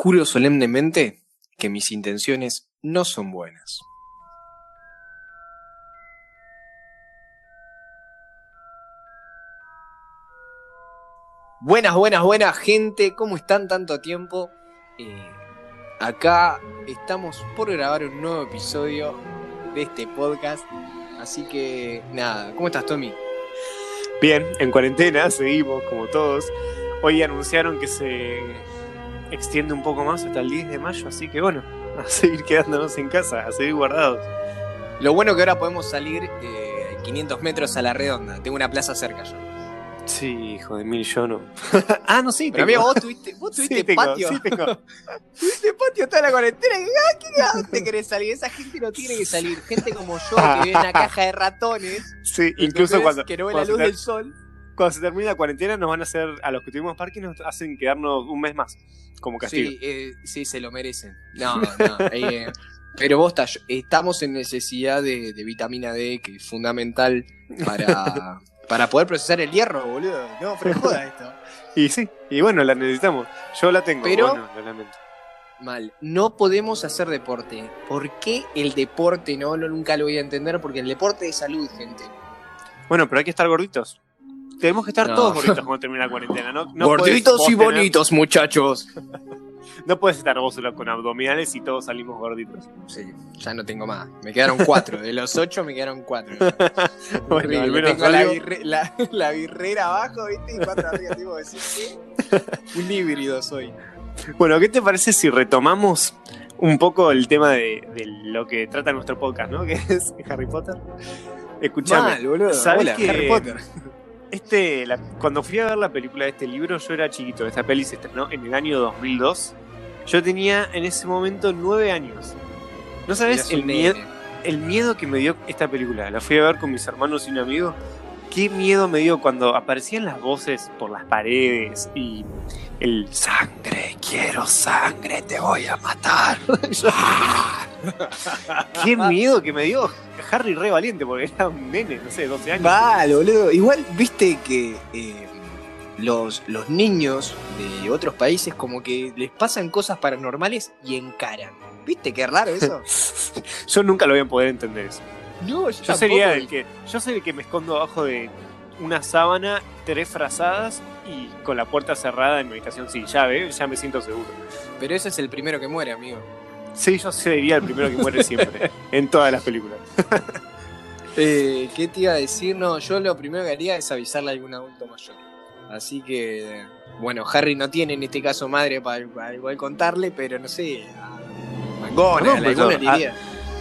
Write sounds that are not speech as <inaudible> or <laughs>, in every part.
Juro solemnemente que mis intenciones no son buenas. Buenas, buenas, buenas gente, ¿cómo están tanto tiempo? Eh, acá estamos por grabar un nuevo episodio de este podcast, así que nada, ¿cómo estás Tommy? Bien, en cuarentena, seguimos como todos. Hoy anunciaron que se extiende un poco más hasta el 10 de mayo, así que bueno, <laughs> a seguir quedándonos en casa, a seguir guardados. Lo bueno que ahora podemos salir eh, 500 metros a la redonda, tengo una plaza cerca yo. Sí, hijo de mil, yo no. <laughs> ah, no, sí, Pero amigo, vos <laughs> tuviste, vos tuviste Sí, tengo, patio. sí, tengo. Tuviste patio toda la cuarentena. Ah, ¿qué- ¿A dónde querés salir? Esa gente no tiene que salir. Gente como yo que vive en una caja de ratones. Sí, incluso cuando, Que no ve la luz del sol. Cuando se termina la cuarentena nos van a hacer, a los que tuvimos parque nos hacen quedarnos un mes más, como castigo. Sí, eh, sí, se lo merecen. No, no. eh, pero vos estás- estamos en necesidad de, de vitamina D, que es fundamental para, <laughs> para poder procesar el hierro, boludo. No, pero joda esto. Y sí, y bueno, la necesitamos. Yo la tengo, Pero- bueno, lamento. Mal. No podemos hacer deporte. ¿Por qué el deporte no? no? Nunca lo voy a entender porque el deporte es salud, gente. Bueno, pero hay que estar gorditos. Tenemos que estar No. todos gorditos cuando termine la cuarentena, ¿no? no Gorditos y tener- bonitos, muchachos. <laughs> No puedes estar vos solo con abdominales y todos salimos gorditos. Sí, ya no tengo más. Me quedaron cuatro. De los ocho me quedaron cuatro. <laughs> Bueno, Horrible. al menos tengo la, birre- la- <laughs> la birrera abajo, ¿viste? Y cuatro arriba. Un híbrido soy. Bueno, ¿qué te parece si retomamos un poco el tema de, de lo que trata nuestro podcast, ¿no? Que es Harry Potter. Escuchame, Mal, boludo. ¿sabés Hola, que- Harry Potter. Este, la- cuando fui a ver la película de este libro, yo era chiquito. Esta peli se estrenó en el año 2002. Yo tenía en ese momento nueve años. ¿No sabes el miedo, el miedo que me dio esta película? La fui a ver con mis hermanos y un amigo. Qué miedo me dio cuando aparecían las voces por las paredes y el sangre, quiero sangre, te voy a matar. <laughs> Qué miedo que me dio Harry re valiente porque era un nene, no sé, 12 años. Mal, boludo. Igual, viste que eh, los, los niños de otros países como que les pasan cosas paranormales y encaran. ¿Viste qué raro eso? <laughs> Yo nunca lo voy a poder entender eso. No, Yo sería el que, yo soy el que me escondo abajo de una sábana, tres frazadas y con la puerta cerrada en mi habitación sin llave, ya me siento seguro. Pero ese es el primero que muere, amigo. Sí, yo sería el primero que muere siempre, <laughs> en todas las películas. <laughs> Eh, ¿Qué te iba a decir? No, yo lo primero que haría es avisarle a algún adulto mayor. Así que, bueno, Harry no tiene en este caso madre para, para igual contarle, pero no sé, a Mangona, No, a la.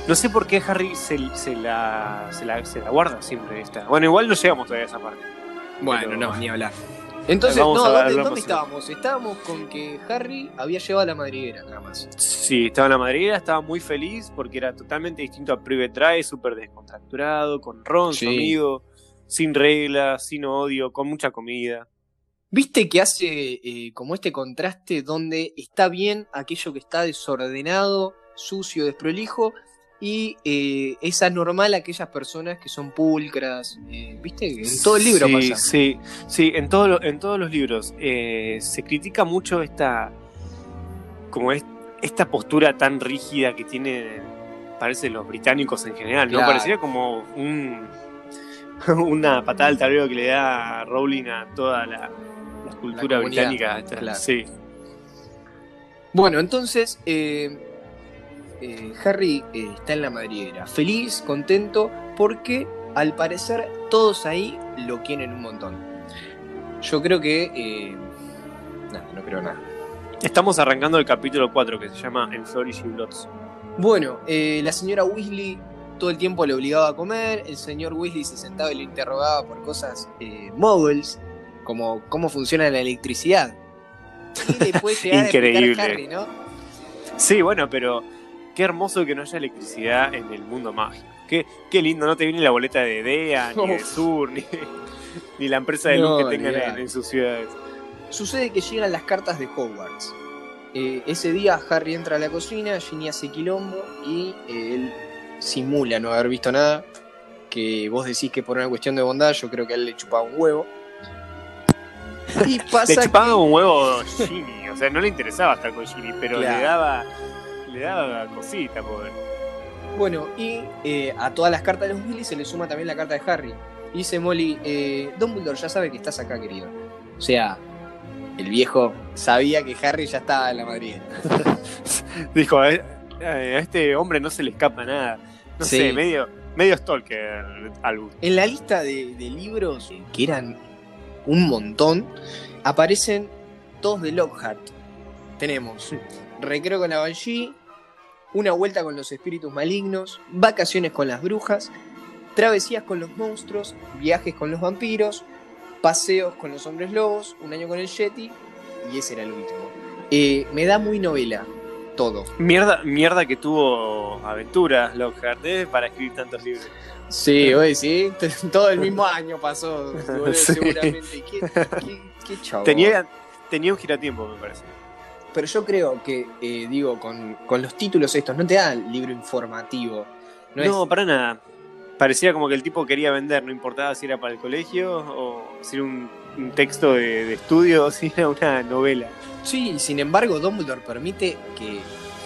No sé por qué Harry se, se la, se, la, se la guarda siempre esta. Bueno, igual no llegamos todavía a esa parte. Bueno, pero- no, ni hablar. Entonces, Vamos no, ¿dónde, estábamos? Estábamos con que Harry había llevado a la madriguera, nada más. Sí, estaba en la madriguera, estaba muy feliz porque era totalmente distinto a Private Drive, súper descontracturado, con Ron, su amigo, sin reglas, sin odio, con mucha comida. ¿Viste que hace eh, como este contraste donde está bien aquello que está desordenado, sucio, desprolijo, y eh, es anormal aquellas personas que son pulcras? eh, ¿Viste? En todo el libro sí, pasa. Sí, sí, en, todo lo- en todos los libros. eh, se critica mucho esta. como es, esta postura tan rígida que tienen, parece, los británicos en general, ¿no? Claro. Pareciera como un. <laughs> una patada al tablero que le da Rowling a toda la, la cultura La británica. Claro. Sí. Bueno, entonces eh, eh, Harry eh, está en la madriguera, feliz, contento, porque al parecer todos ahí lo quieren un montón. Yo creo que... eh, nada, no creo nada. Estamos arrancando el capítulo 4 que se llama En Flourish y Bloods. Bueno, eh, la señora Weasley todo el tiempo le obligaba a comer, el señor Weasley se sentaba y le interrogaba por cosas muggles, como cómo funciona la electricidad. Y explicar Increíble. Harry, ¿no? Sí, bueno, pero qué hermoso que no haya electricidad en el mundo mágico. Qué, qué lindo, no te viene la boleta de DEA, ni de. <laughs> Sur, ni, ni la empresa de No, luz que tengan en, en sus ciudades. Sucede que llegan las cartas de Hogwarts. Eh, ese día Harry entra a la cocina, Ginny hace quilombo y eh, él simula no haber visto nada. Que vos decís que por una cuestión de bondad, yo creo que a él le chupaba un huevo. <laughs> Y pasa Le chupaba que- un huevo Ginny, o sea, no le interesaba estar con Ginny, pero Claro. le daba le daba cosita, pobre. Bueno, y eh, a todas las cartas de los Weasley se le suma también la carta de Harry. Y dice Molly, eh, Dumbledore ya sabe que estás acá, querido. O sea, el viejo sabía que Harry ya estaba en la Madrid. <laughs> Dijo, a, a este hombre no se le escapa nada. No Sí. sé, medio, medio stalker Albus. En la lista de, de libros, que eran un montón, aparecen todos de Lockhart. Tenemos Recreo con la Banshee, Una vuelta con los espíritus malignos, Vacaciones con las brujas, Travesías con los monstruos, Viajes con los vampiros, Paseos con los hombres lobos, Un año con el Yeti, y ese era el último. Eh, me da muy novela, todo. Mierda, mierda que tuvo aventuras Lockhart ¿eh? para escribir tantos libros. Sí, oye, sí, <laughs> todo el mismo año pasó, <laughs> Sí. seguramente. ¿Qué, qué. Tenía, tenía un giratiempo, me parece. Pero yo creo que, eh, digo, con, con los títulos estos, no te dan libro informativo. No, No, es- para nada. Parecía como que el tipo quería vender, no importaba si era para el colegio o si era un, un texto de, de estudio o <laughs> si era una novela. Sí, sin embargo, Dumbledore permite que,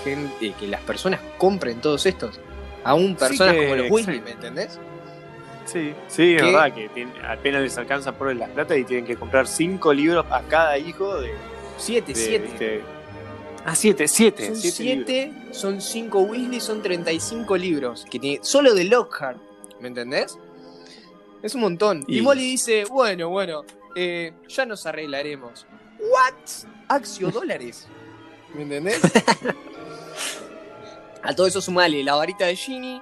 gen- eh, que las personas compren todos estos. Aún personas que- como los Weasley, sí. ¿me entendés? Sí, sí, es verdad que tiene- apenas les alcanza por las plata y tienen que comprar cinco libros a cada hijo de. Siete, de- siete. ¿viste? Ah, siete, siete. Son siete libros. siete, son cinco Weasley, son 35 libros. Que tiene, solo de Lockhart, ¿me entendés? Es un montón. Y, Y- Molly dice, bueno, bueno, eh, ya nos arreglaremos. ¿What? Axio <laughs> dólares. ¿Me entendés? <laughs> A todo eso sumale la varita de Ginny,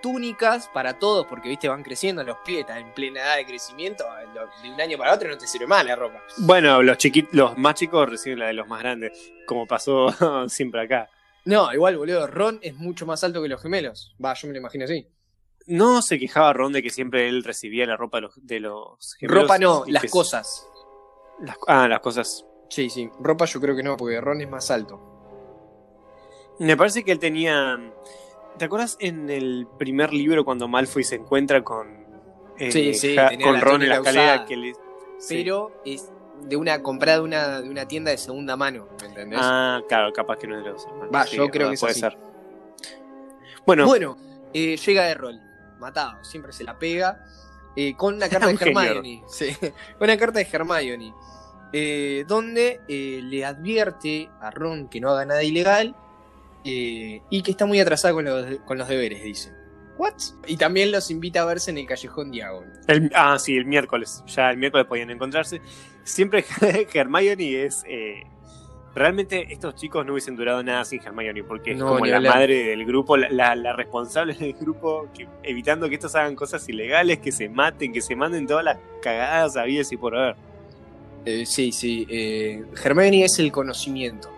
túnicas para todos, porque viste, van creciendo los pies, están en plena edad de crecimiento. lo- De un año para otro no te sirve más la ropa. Bueno, los chiquitos, los más chicos reciben la de los más grandes, como pasó <laughs> siempre acá. No, igual, boludo, Ron es mucho más alto que los gemelos. Va, yo me lo imagino así. No se quejaba Ron de que siempre él recibía la ropa de los, de los gemelos Ropa no, las que- cosas. las- ah, las cosas. Sí, sí. Ropa yo creo que no, porque Ron es más alto. Me parece que él tenía. ¿Te acuerdas en el primer libro cuando Malfoy se encuentra con. eh, Sí, sí, con Ron en la escalera usada. que le. sí. Pero es de una comprada de una, de una tienda de segunda mano, ¿me entendés? Ah, claro, capaz que no es de los hermanos. Va, yo creo que es puede así. ser. Bueno, Bueno, eh, llega Errol, matado, siempre se la pega, eh, con una <laughs> carta de. Hermione. <laughs> Sí, con una carta de Hermione. eh, donde eh, le advierte a Ron que no haga nada ilegal eh, y que está muy atrasado con los, con los deberes, dice. ¿What? Y también los invita a verse en el Callejón Diagon. ah, sí, el miércoles. Ya el miércoles podían encontrarse. Siempre <laughs> Hermione es. eh, realmente estos chicos no hubiesen durado nada sin Hermione, porque es No, como la hablar. madre del grupo, la, la- la responsable del grupo, que, evitando que estos hagan cosas ilegales, que se maten, que se manden todas las cagadas habidas y por haber. Eh, sí, sí. Eh, Hermione es el conocimiento.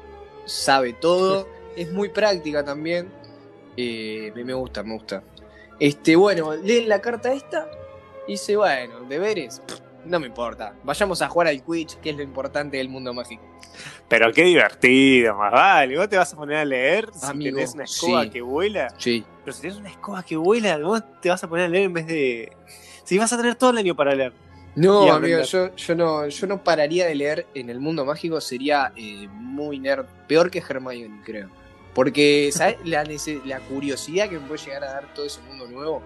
Sabe todo. <laughs> es muy práctica también. Eh, me me gusta, me gusta. Este, bueno, leen la carta esta. Y dice, bueno, deberes. pff, No me importa. Vayamos a jugar al Quidditch, que es lo importante del mundo mágico. Pero qué divertido, más vale. Vos te vas a poner a leer si Amigo, tenés una escoba sí. que vuela. Sí. Pero si tenés una escoba que vuela, vos te vas a poner a leer en vez de. Si vas a tener todo el año para leer. No, amigo, yo, yo no, yo no pararía de leer en el mundo mágico. Sería eh, muy nerd. Peor que Hermione, creo. Porque, ¿sabes? La, curiosidad que me puede llegar a dar todo ese mundo nuevo.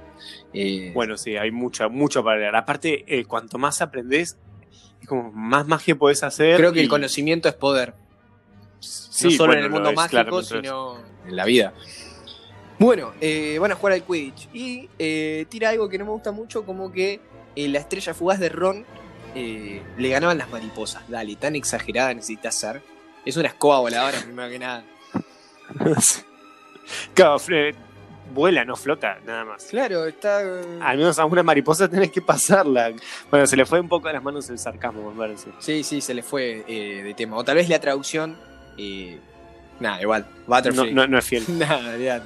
eh, Bueno, sí, hay mucho, mucho para leer. Aparte, eh, cuanto más aprendés, es como más magia podés hacer. creo que el conocimiento es poder. sí, no solo bueno, en el mundo es, mágico, es. sino en la vida. Bueno, eh, van a jugar al Quidditch. Y tira algo que no me gusta mucho, como que la estrella fugaz de Ron le ganaban las mariposas. Dale, tan exagerada necesitas ser. Es una escoba voladora, <laughs> primero que nada. <laughs> Claro, Fred, vuela, no flota, nada más. Claro, está. Al menos a una mariposa tenés que pasarla. Bueno, se le fue un poco de las manos el sarcasmo, me parece. Sí, sí, se le fue eh, de tema. O tal vez la traducción. eh, nada, igual. No, Butterfly. no, no es fiel. <laughs> Nada, ya.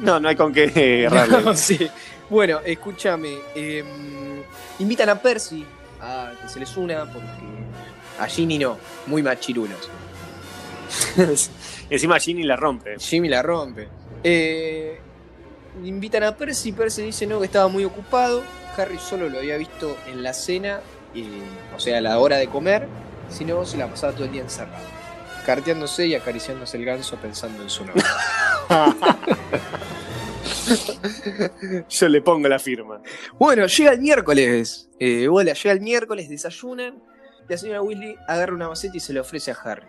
No, no hay con qué eh. <laughs> No, sí. Bueno, escúchame. eh, invitan a Percy a que se les una porque a Ginny no, muy machirulos. Encima Ginny la rompe. Jimmy la rompe. Eh, invitan a Percy, Percy dice no, que estaba muy ocupado. Harry solo lo había visto en la cena, eh, o sea, a la hora de comer, si no se la pasaba todo el día encerrado. carteándose y acariciándose el ganso pensando en su nombre. <laughs> Yo le pongo la firma. Bueno, llega el miércoles. Eh, hola, llega el miércoles, desayunan. La señora Weasley agarra una maceta y se la ofrece a Harry.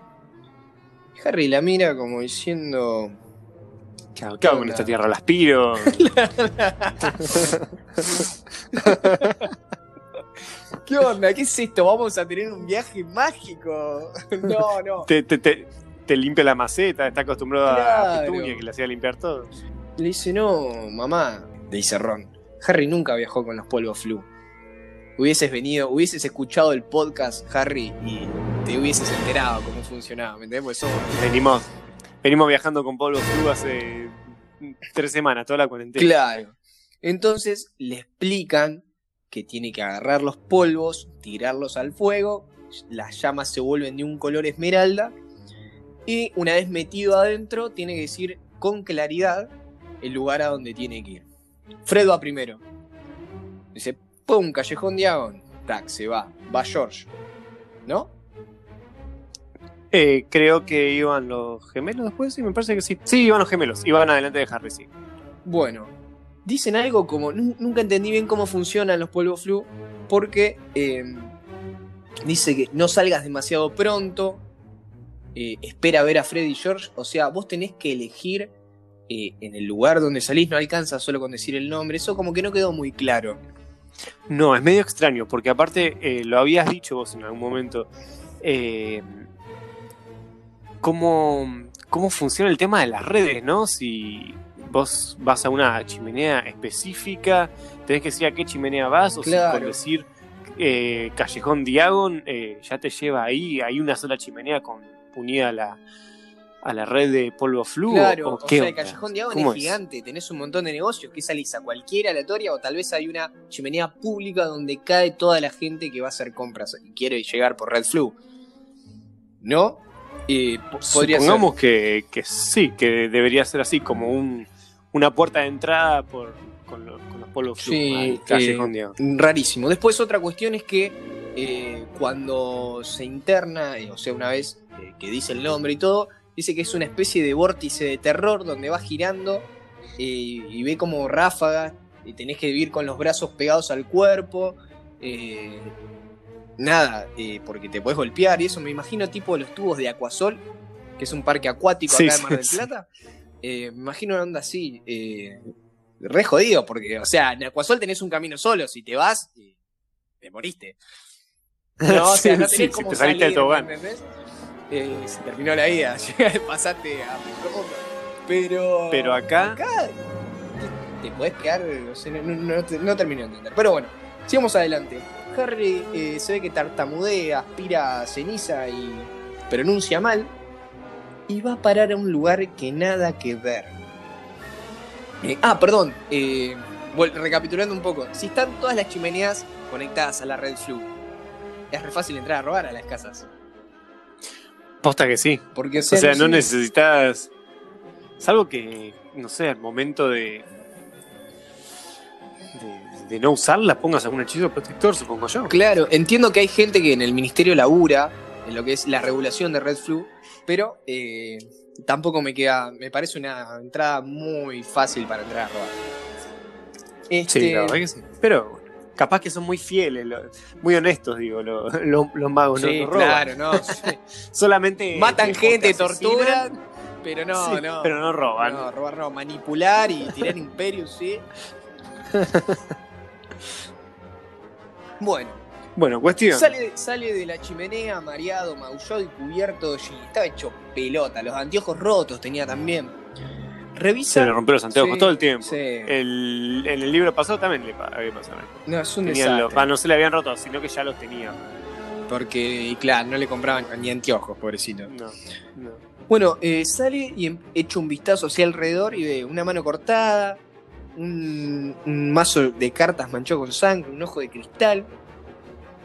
Harry la mira como diciendo. ¿Qué hago, qué hago con esta tierra? ¿La aspiro? <laughs> ¿Qué onda? ¿Qué es esto? ¿Vamos a tener un viaje mágico? <laughs> No, no. te, te, te, te limpia la maceta, está acostumbrado a. Petunia que le hacía limpiar todo. Le dice, no, mamá, le dice Ron. Harry nunca viajó con los polvos flu. Hubieses venido, hubieses escuchado el podcast, Harry, y te hubieses enterado cómo funcionaba, ¿me entendés? Porque somos- Venimos, venimos viajando con Pablo Flu hace tres semanas, toda la cuarentena. Claro. Entonces le explican que tiene que agarrar los polvos, tirarlos al fuego, las llamas se vuelven de un color esmeralda, y una vez metido adentro, tiene que decir con claridad el lugar a donde tiene que ir. Fred va primero. Dice, ¡pum! Callejón Diagon. Tac, se va. Va George. ¿No? Eh, creo que iban los gemelos después, sí, me parece que sí. Sí, iban los gemelos, iban adelante de Harry, sí. Bueno, dicen algo como. nu- Nunca entendí bien cómo funcionan los polvos flu. Porque eh, dice que no salgas demasiado pronto. eh, espera ver a Freddy y George. O sea, vos tenés que elegir eh, en el lugar donde salís. No alcanza solo con decir el nombre. Eso como que no quedó muy claro. No, es medio extraño, porque aparte eh, lo habías dicho vos en algún momento. ¿Cómo, ¿Cómo funciona el tema de las redes, no? Si vos vas a una chimenea específica, tenés que decir a qué chimenea vas, o si Claro. por decir eh, Callejón Diagon eh, ya te lleva ahí, hay una sola chimenea con unida a la, a la red de polvo flu. Claro, o, o qué sea, el? Callejón Diagon ¿Cómo es es? gigante. Tenés un montón de negocios. Que salís a cualquier aleatoria o tal vez hay una chimenea pública donde cae toda la gente que va a hacer compras y quiere llegar por Red Flu. ¿No? Eh, ser. Supongamos que, que sí, que debería ser así, como un, una puerta de entrada por, con, lo- con los polvos flu. Sí, al Callejón eh. Rarísimo. Después otra cuestión es que eh, cuando se interna, eh, o sea, una vez eh, que dice el nombre y todo, dice que es una especie de vórtice de terror donde va girando eh, y ve como ráfagas y tenés que vivir con los brazos pegados al cuerpo. Nada, eh, porque te podés golpear y eso. Me imagino tipo los tubos de Aquasol, que es un parque acuático Sí, acá en Mar del sí. Plata. Eh, me imagino una onda así. eh, re jodido, porque, o sea, en Aquasol tenés un camino solo. Si te vas, eh, te moriste. <laughs> No, o sea, no tenés sí, si como te saliste del salir, tobogán. ¿me entendés? Eh, se terminó la vida, <laughs> pasaste a. Pero, Pero acá- acá te, te podés quedar, o sea, no, no, no te- no termino de entender. Pero bueno, sigamos adelante. Harry eh, se ve que tartamudea, aspira ceniza y pronuncia mal. Y va a parar a un lugar que nada que ver. Eh, ah, perdón. eh, recapitulando un poco. Si están todas las chimeneas conectadas a la red Flu, es re fácil entrar a robar a las casas. Posta que sí. Porque, O sea, no sé- necesitas. Salvo que, no sé, al momento de. de, de no usarlas, pongas algún hechizo protector, supongo yo. Claro, entiendo que hay gente que en el ministerio labura en lo que es la regulación de Red Flu, pero eh, tampoco me queda. Me parece una entrada muy fácil para entrar a robar. Este, Sí, la verdad que sí. Pero capaz que son muy fieles, lo- muy honestos, digo, lo- lo- los magos, no- sí, no, roban. claro, no. <laughs> sí. Solamente. Matan gente, torturan, pero no, sí, no. Pero no roban. No, robar no, manipular y tirar imperios, sí. <laughs> Bueno, Bueno, cuestión. sale, sale de la chimenea mareado, maullado y cubierto jean. Estaba hecho pelota, los anteojos rotos tenía también. Revisa. Se le rompió los anteojos Sí, todo el tiempo. sí. El, en el libro pasado también le había pasado. No, es un Tenían desastre. los- no se le habían roto, sino que ya los tenía. Porque, y claro, no le compraban ni anteojos, pobrecito. No, no. Bueno, eh, sale y em- echa un vistazo hacia alrededor y ve una mano cortada, un, un mazo de cartas manchado con sangre, un ojo de cristal.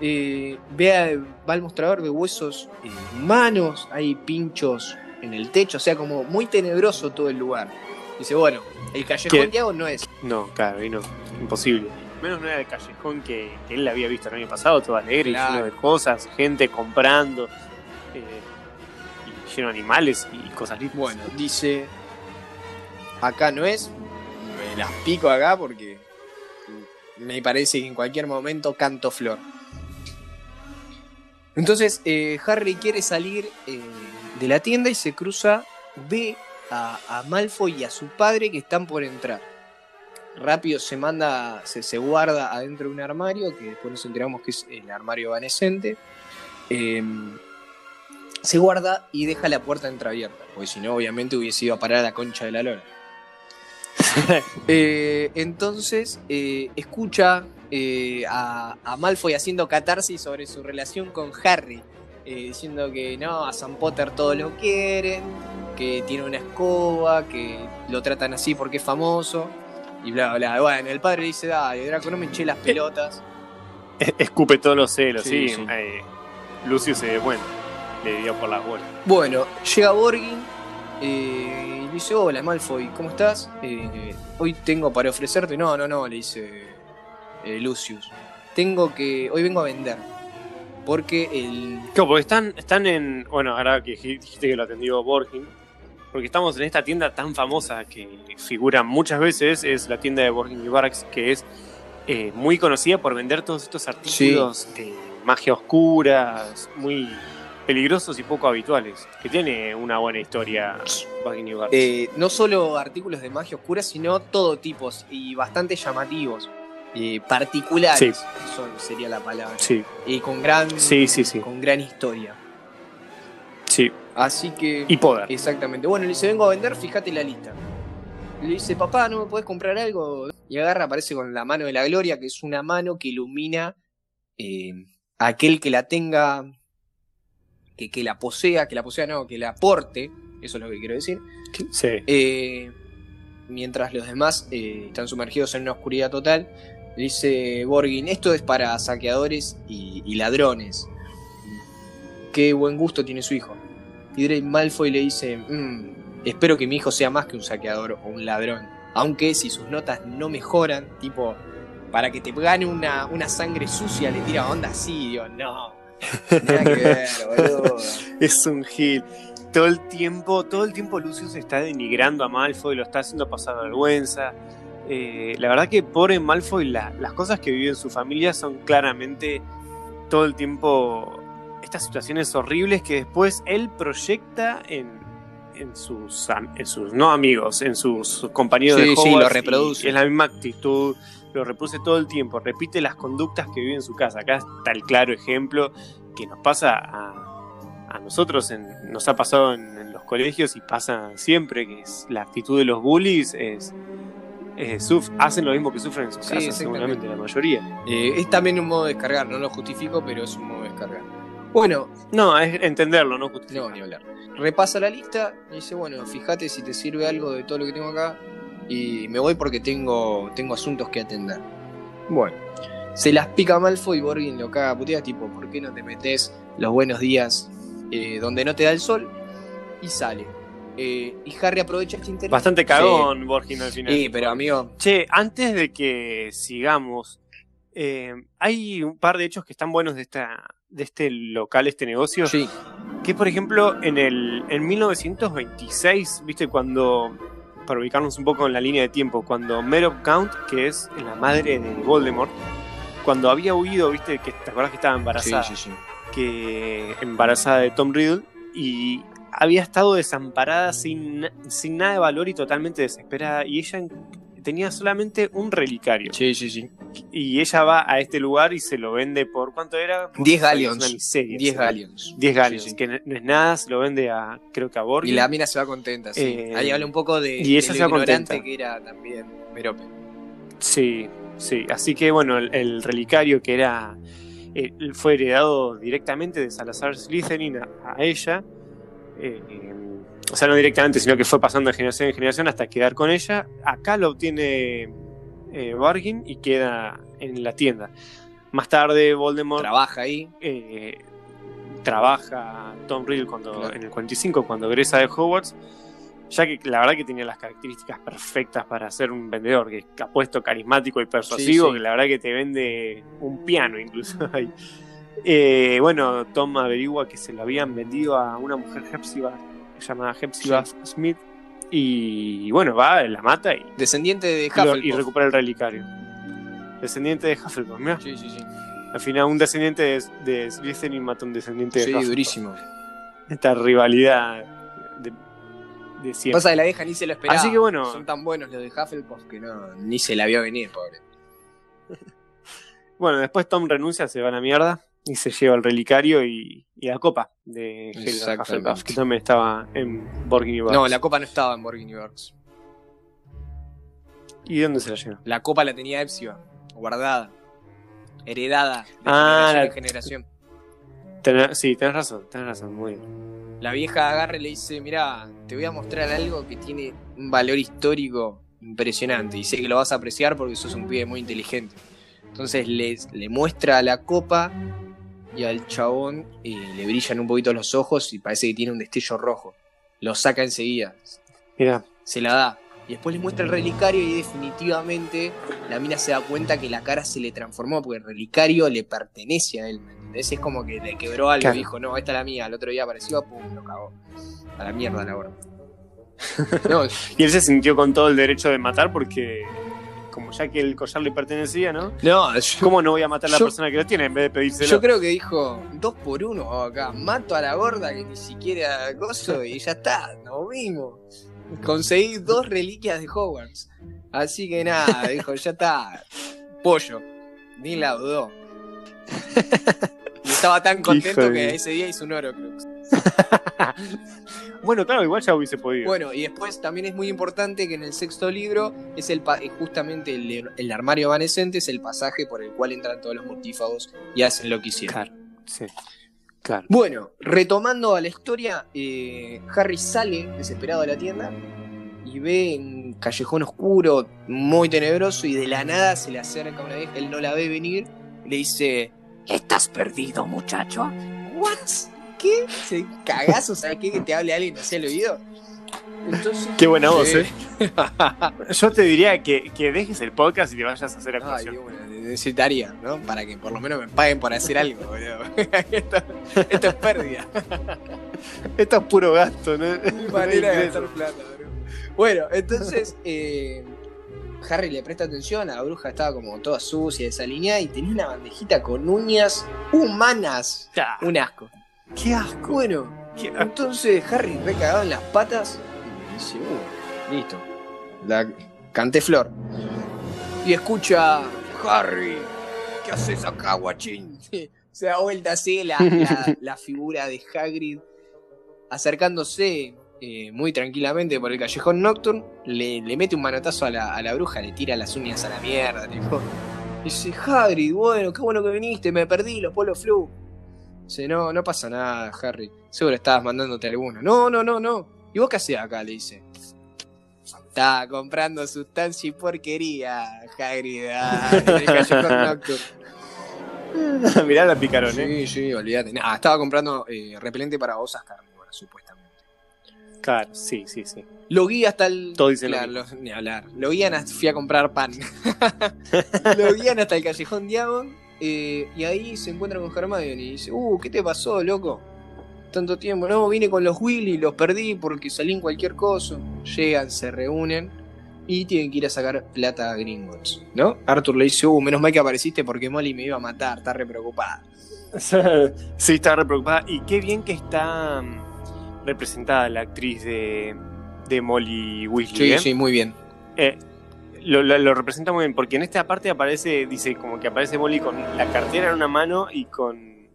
Eh, ve a- va al mostrador de huesos eh, humanos, hay pinchos en el techo, o sea, como muy tenebroso todo el lugar. Dice, bueno, el callejón ¿Qué? Diago no es. No, claro, y no, imposible. Menos no era el callejón que, que él había visto el año pasado, todo alegre, Claro. lleno de cosas, gente comprando. eh, lleno de animales y cosas lindas. Bueno, dice. Acá no es. Me las pico acá porque. Me parece que en cualquier momento canto flor. Entonces, eh, Harry quiere salir eh, de la tienda y se cruza. Ve a, a Malfoy y a su padre que están por entrar. Rápido se manda, se, se guarda adentro de un armario, que después nos enteramos que es el armario evanescente. Eh, se guarda y deja la puerta entreabierta, porque si no, obviamente hubiese ido a parar a la concha de la lora. <laughs> Eh, entonces, eh, escucha eh, a, a Malfoy haciendo catarsis sobre su relación con Harry, diciendo que no, a Sam Potter todo lo quieren, que tiene una escoba, que lo tratan así porque es famoso, y bla, bla. Bueno, el padre dice, dale, Draco, no me eché las pelotas. <laughs> Escupe todos los celos, Sí, sí. sí. Lucio se, bueno, le dio por las bolas. Bueno, llega Borgin eh, dice, hola Malfoy, ¿cómo estás? Eh, hoy tengo para ofrecerte, no, no, no, le dice eh, Lucius. Tengo que, hoy vengo a vender. Porque el... Claro, porque están, están en. Bueno, ahora que dij- dijiste que lo atendió Borgin. Porque estamos en esta tienda tan famosa que figura muchas veces, es la tienda de Borgin y Barracks, que es eh, muy conocida por vender todos estos artículos de magia oscura, muy peligrosos y poco habituales. Que tiene una buena historia eh, no solo artículos de magia oscura, sino todo tipos y bastante llamativos. eh, particulares, Sí. son- sería la palabra. sí, Y con gran, sí, sí, sí. con gran historia. sí. Así que... Y poder. Exactamente. Bueno, le dice, vengo a vender, fíjate la lista. Le dice, papá, ¿no me podés comprar algo? Y agarra, aparece con la mano de la gloria, que es una mano que ilumina eh, a aquel que la tenga, que, que la posea, que la posea no, que la aporte, eso es lo que quiero decir. Sí. Eh, mientras los demás eh, están sumergidos en una oscuridad total, dice Borgin, esto es para saqueadores y, y ladrones. Qué buen gusto tiene su hijo. Y Drake Malfoy le dice, "Mm, espero que mi hijo sea más que un saqueador o un ladrón. Aunque si sus notas no mejoran, tipo, para que te gane una, una sangre sucia, le tira onda así, digo, no. Ver. <laughs> Es un gil. Todo el tiempo, todo el tiempo Lucius está denigrando a Malfoy, lo está haciendo pasar vergüenza. Eh, la verdad que pobre Malfoy, la- las cosas que vive en su familia son claramente todo el tiempo estas situaciones horribles que después él proyecta en, en sus, en sus no amigos, en sus, compañeros Sí, de sí, Hogwarts. lo y- reproduce. es la misma actitud, lo reproduce todo el tiempo, repite las conductas que vive en su casa. Acá está el claro ejemplo que nos pasa a, a nosotros, en- nos ha pasado en, en los colegios y pasa siempre, que es la actitud de los bullies es... suf- hacen lo mismo que sufren en sus Sí, casas, seguramente la mayoría. Eh, es también un modo de descargar, no lo justifico, pero es un modo de descargar. Bueno, No, es entenderlo, no justificar. no, ni hablar. Repasa la lista y dice, bueno, fíjate si te sirve algo de todo lo que tengo acá y me voy porque tengo, tengo asuntos que atender. Bueno, se las pica Malfoy y Borgin lo caga a puteadas, tipo, ¿por qué no te metes los buenos días eh, donde no te da el sol? Y sale. Eh, y Harry aprovecha este interés. Bastante cagón, Borgin, al Sí, final. Sí, pero amigo, Che, antes de que sigamos, eh, hay un par de hechos que están buenos de esta de este local, este negocio, sí, que por ejemplo en el en 1926, viste cuando para ubicarnos un poco en la línea de tiempo, cuando Mare of Count, que es la madre de Voldemort, cuando había huido, viste que te acordás que estaba sí, embarazada, sí, sí. que embarazada de Tom Riddle y había estado desamparada sin, sin nada de valor y totalmente desesperada y ella tenía solamente un relicario Sí, sí, sí. y ella va a este lugar y se lo vende por ¿cuánto era? Por 10 seis, galleons. una miseria, 10 sí. galleons. 10 galleons, Sí, sí. que no es nada, se lo vende a creo que a Borgin. Y la mina se va contenta, sí. Eh, Ahí habla un poco de, y ella de se va ignorante contenta. que era también Merope. Sí, sí. Así que bueno, el, el relicario que era. eh, fue heredado directamente de Salazar Slytherin a, a ella. eh, o sea, no directamente, sino que fue pasando de generación en generación hasta quedar con ella. Acá lo obtiene eh, Bargain y queda en la tienda. Más tarde, Voldemort Trabaja ahí. eh, trabaja Tom Riddle cuando, Claro. en el 45 cuando egresa de Hogwarts, ya que la verdad que tenía las características perfectas para ser un vendedor, que es apuesto, carismático y persuasivo, Sí, sí. que la verdad que te vende un piano incluso <laughs> ahí. Eh, bueno, Tom averigua que se lo habían vendido a una mujer Hepzibah llamada Hepzibah Smith. Y bueno, va, la mata y, Descendiente de Hufflepuff. y recupera el relicario. Descendiente de Hufflepuff, mira. Sí, sí, sí. Al final, un descendiente de, de Slytherin mata a un descendiente de Sí, Hufflepuff. durísimo. Esta rivalidad de, de siempre. Pasa que la vieja ni se lo esperaba. Así que bueno. Son tan buenos los de Hufflepuff que no, ni se la vio venir, pobre. <laughs> Bueno, después Tom renuncia, se va a la mierda y se lleva el relicario y, y la copa de Helga. Hufflepuff, que también estaba en Borgin y Burke. No, la copa no estaba en Borgin Works. ¿Y dónde se la lleva? La copa la tenía Epsilon, guardada, heredada de Ah, generación la- en generación. Sí, tenés razón, tenés razón, muy bien. La vieja agarra y le dice, mira, te voy a mostrar algo que tiene un valor histórico impresionante y sé que lo vas a apreciar porque sos un pibe muy inteligente. Entonces le, le muestra la copa y al chabón eh, le brillan un poquito los ojos y parece que tiene un destello rojo. Lo saca enseguida, Mira, se la da. Y después le muestra el relicario y definitivamente la mina se da cuenta que la cara se le transformó porque el relicario le pertenece a él. ¿me entendés? Es como que le quebró algo Claro. y dijo, no, esta es la mía. El otro día apareció, pum, lo cagó. A la mierda la. <laughs> No, y él se sintió con todo el derecho de matar porque, como ya que el collar le pertenecía, ¿no? no yo, ¿Cómo no voy a matar a la Yo- persona que lo tiene en vez de pedírselo? yo creo que dijo, dos por uno acá. Mato a la gorda que ni siquiera gozo y ya está, nos vimos. Conseguí dos reliquias de Hogwarts. Así que nada, dijo, ya está. Pollo. Ni la dudó. <laughs> Estaba tan contento Hijo que ese día hizo un Horocrux. <laughs> Bueno, claro, igual ya hubiese podido. Bueno, y después también es muy importante que en el sexto libro es el pa- es justamente el, el armario evanescente, es el pasaje por el cual entran todos los mortífagos y hacen lo que hicieron. Claro, sí. Claro. Bueno, retomando a la historia, eh, Harry sale desesperado de la tienda y ve un callejón oscuro, muy tenebroso, y de la nada se le acerca una vieja, él no la ve venir, le dice, ¿estás perdido, muchacho? ¿What? ¿Qué? ¿Se cagazo? ¿Sabes qué? Que te hable alguien hacia el oído. Entonces, Qué buena voz. ¿eh? Yo te diría que, que dejes el podcast y te vayas a hacer Ay, actuación. qué bueno, necesitaría, ¿no? Para que por lo menos me paguen por hacer algo, boludo. <laughs> esto, esto es pérdida. <laughs> Esto es puro gasto, ¿no? Mi manera de <laughs> gastar plata, bro. Bueno, entonces eh, Harry le presta atención, a la bruja estaba como toda sucia, desalineada y tenía una bandejita con uñas humanas. Un asco. ¡Qué asco! Bueno, qué asco. entonces Harry recagado en las patas y dice, uh, listo. La canté flor. Y escucha, Harry, ¿qué haces acá, guachín? <laughs> Se da vuelta así la, la- <laughs> la figura de Hagrid acercándose eh, muy tranquilamente por el callejón Nocturne, le, le mete un manotazo a la, a la bruja, le tira las uñas a la mierda, tipo. Dice, Hagrid, bueno, qué bueno que viniste, me perdí los polos flu. Dice, no, no pasa nada, Harry. Seguro estabas mandándote alguno. No, no, no, no. ¿Y vos qué hacés acá? Le dice. Estaba comprando sustancia y porquería, Hagrid. ah, en el callejón <laughs> Nocturne. Mirá la picarón, ¿eh? Sí, sí, olvídate. Nah, estaba comprando eh, repelente para osas carnívoras, supuestamente. Claro, sí, sí, sí. Lo guía hasta el. Todo dice lo Claro, mismo. lo- ni hablar. Lo guían hasta. Fui a comprar pan. <laughs> lo guían hasta el callejón Diagon. eh, y ahí se encuentra con Hermione y dice: Uh, ¿qué te pasó, loco? Tanto tiempo. No, vine con los Willy, los perdí porque salí en cualquier cosa. Llegan, se reúnen y tienen que ir a sacar plata a Gringotts, ¿no? Arthur le dice: Uh, menos mal que apareciste porque Molly me iba a matar, está re preocupada. <laughs> Sí, está re preocupada. Y qué bien que está mm, representada la actriz de, de Molly Weasley. Sí, ¿eh? sí, muy bien. Eh, lo, lo- lo representa muy bien, porque en esta parte aparece, dice, como que aparece Molly con la cartera en una mano y con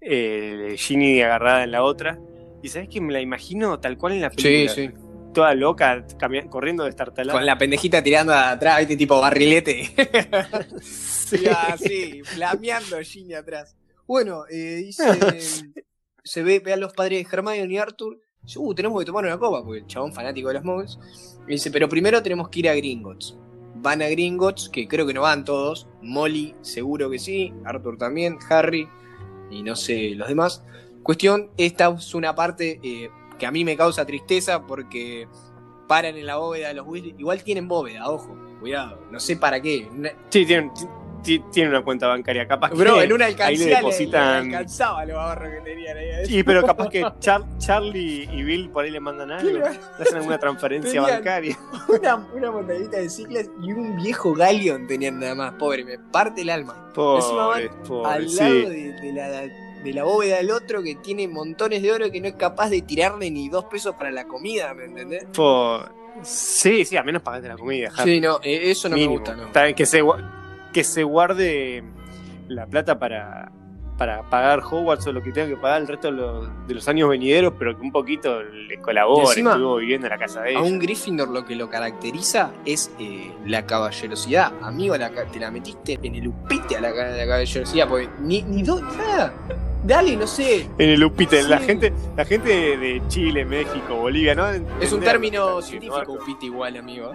eh, Ginny agarrada en la otra. Y sabes que me la imagino tal cual en la Sí, película. sí. Toda loca, corriendo de destartalada. Con la pendejita tirando atrás, ¿viste? Tipo barrilete. <laughs> Sí. <laughs> Sí, así, flameando Ginny atrás. Bueno, eh, dice. <laughs> se ve, ve los padres de Hermione y Arthur. Dice, uh, tenemos que tomar una copa, porque el chabón fanático de los muggles. Y dice, pero primero tenemos que ir a Gringotts. Van a Gringotts, que creo que no van todos. Molly, seguro que sí. Arthur también. Harry. Y no sé, los demás. Cuestión, esta es una parte eh, que a mí me causa tristeza porque paran en la bóveda de los Weasley. Igual tienen bóveda, ojo. Cuidado. No sé para qué. Sí, tienen, tiene una cuenta bancaria, capaz que Bro, en una ahí le depositan. le alcanzaba los ahorros que tenían ahí. Sí, pero capaz que Char- Charlie y Bill por ahí le mandan algo, le hacen alguna transferencia bancaria. Una, una montañita de ciclas y un viejo galeón tenían nada más, pobre, me parte el alma. Pobre, pobre, al sí. lado de, de la, de la bóveda del otro que tiene montones de oro que no es capaz de tirarle ni dos pesos para la comida, ¿me entendés? Po- Sí, sí, a menos pagaste la comida. Harry. Sí, no, eh, eso no Mínimo. me gusta, ¿no? Está bien, que se, que se guarde la plata para, para pagar Hogwarts o lo que tenga que pagar el resto de los, de los años venideros, pero que un poquito le Y colabore, encima, estuvo viviendo en la casa de A ella. un Gryffindor lo que lo caracteriza es eh, la caballerosidad. Amigo, la, te la metiste en el upite a la, ca- la caballerosidad, porque ni, ni do, nada. Dale, no sé. En el upite, Sí. la gente, la gente de, de Chile, México, Bolivia, ¿no? Es un término científico, upite igual, amigo.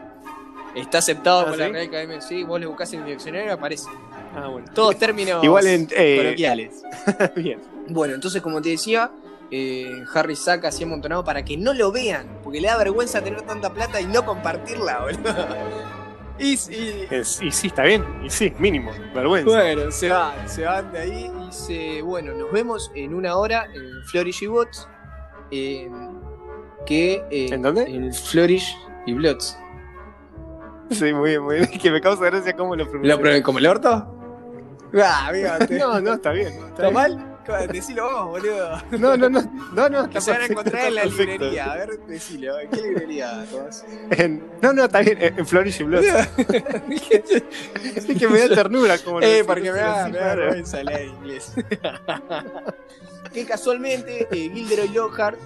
Está aceptado ¿Ah, por la sí? Real Academia. Sí, vos le buscás en el diccionario aparece. Ah, bueno. Todos términos Igual en eh, coloquiales. <laughs> bien. Bueno, entonces, como te decía, eh, Harry saca así amontonado para que no lo vean, porque le da vergüenza tener tanta plata y no compartirla, boludo. <laughs> Y, y- Es- y sí, está bien. Y sí, mínimo. Vergüenza. bueno, se van, se van de ahí y se. Bueno, nos vemos en una hora en Flourish y Bots. eh, que, eh, ¿En dónde? En Flourish y Blots. Sí, muy bien, muy bien. Que me causa gracia cómo lo ¿Lo pronuncié. probé como el orto? Ah, amigo, No, no, <laughs> está bien. Está ¿Está bien. mal? Decilo vos, boludo. No, no, no, no, no, Que se van a encontrar en la perfecto. librería. A ver, decilo. ¿En qué librería, Tomás? En- no, no, está bien, en en Flourish y Blood. <laughs> Es que me da ternura como lo Eh, porque me da, me da vergüenza leer inglés. <laughs> que casualmente eh, Gilderoy Lockhart.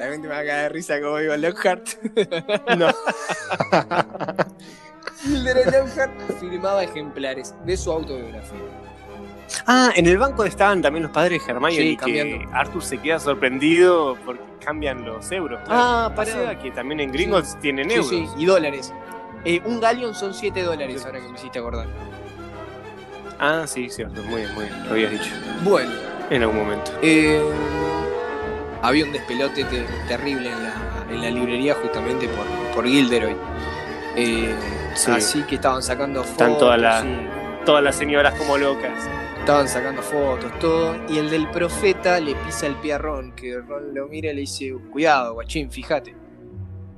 También te me va a caer de risa como digo Lockhart. <laughs> No. <laughs> Gilderoy Lockhart firmaba ejemplares de su autobiografía. Ah, en el banco estaban también los padres de Hermione Sí, y que. Arthur se queda sorprendido porque cambian los euros. Ah, sea, que también en Gringotts tienen Sí, euros. sí, y dólares. Eh, un galleon son 7 dólares, ahora que me hiciste acordar. Ah, sí, cierto, muy bien, muy bien, lo habías dicho Bueno, en algún momento. Eh, había un despelote te- terrible en la, en la librería justamente por, por Gilderoy. Eh, Sí. Así que estaban sacando fotos. Están todas las- Todas las señoras como locas. estaban sacando fotos, todo. Y el del profeta le pisa el pie a Ron, que Ron lo mira y le dice, cuidado, guachín, fíjate.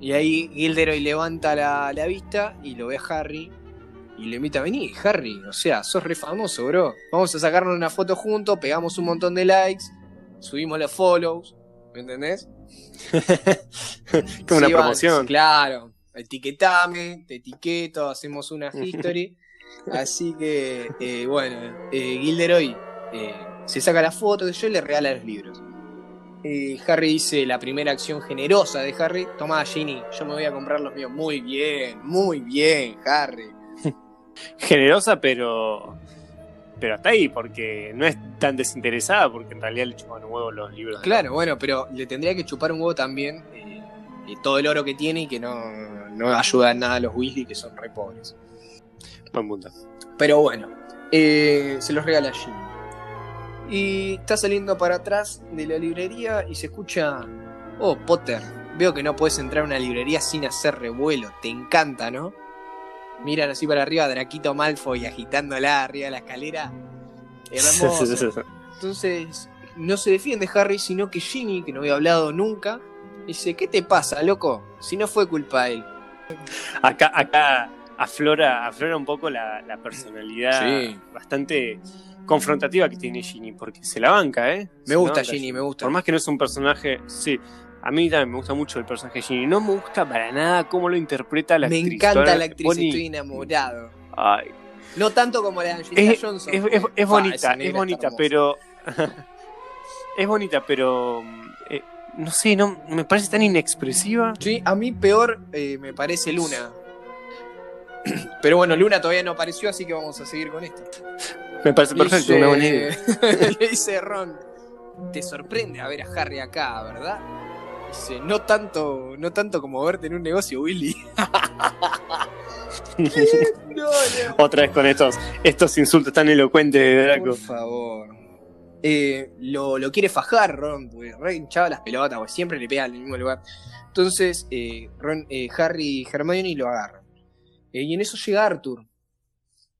Y ahí Gilderoy levanta la, la vista y lo ve a Harry. Y le invita a venir, Harry, o sea, sos re famoso, bro. Vamos a sacarnos una foto juntos, pegamos un montón de likes, subimos los follows, ¿me entendés? <laughs> Como una Sí, van- promoción. claro, etiquetame, te etiqueto, hacemos una history. Así que, eh, bueno, eh, Gilderoy eh, se saca la foto de yo le regala los libros. Eh, Harry dice la primera acción generosa de Harry. Toma, Ginny, yo me voy a comprar los míos. Muy bien, muy bien, Harry. <laughs> Generosa, pero. Pero hasta ahí, porque no es tan desinteresada, porque en realidad le chupan un huevo los libros. Claro, bueno, pero le tendría que chupar un huevo también eh, eh, todo el oro que tiene y que no, no ayuda en nada a los Weasley, que son re pobres. Buen punto. Pero bueno, eh, se los regala Ginny. Y está saliendo para atrás de la librería y se escucha, oh Potter, veo que no puedes entrar a una librería sin hacer revuelo, te encanta, ¿no? Miran así para arriba, Draquito Malfoy agitándola arriba de la escalera. <laughs> Hermoso. Entonces, no se defiende Harry, sino que Ginny, que no había hablado nunca, dice, ¿qué te pasa, loco? Si no fue culpa de él. acá, acá aflora, aflora un poco la, la personalidad Sí. bastante confrontativa que tiene Ginny, porque se la banca, ¿eh? Me Se gusta Ginny, me gusta. Por más que no es un personaje, sí. A mí también me gusta mucho el personaje de Ginny. No me gusta para nada cómo lo interpreta la Me actriz. encanta Ahora, la actriz, Bonnie- estoy enamorado. Ay, No tanto como la de Angelina es, Johnson. es- es- es Fa, bonita, es bonita, pero. <laughs> es bonita, pero. eh, no sé, no, me parece tan inexpresiva. Sí, a mí peor eh, me parece Luna. <clears throat> Pero bueno, Luna todavía no apareció, así que vamos a seguir con esto. Me parece perfecto, una buena idea. Le <laughs> dice Ron, te sorprende a ver a Harry acá, ¿verdad? Dice, no tanto, no tanto como verte en un negocio, Willy. <laughs> No, no. Otra vez con estos, estos insultos tan elocuentes de Draco. Por favor. Eh, lo, lo quiere fajar Ron, porque re hinchaba las pelotas, porque siempre le pega en el mismo lugar. Entonces, eh, Ron, eh, Harry y Hermione lo agarran. Eh, y en eso llega Arthur.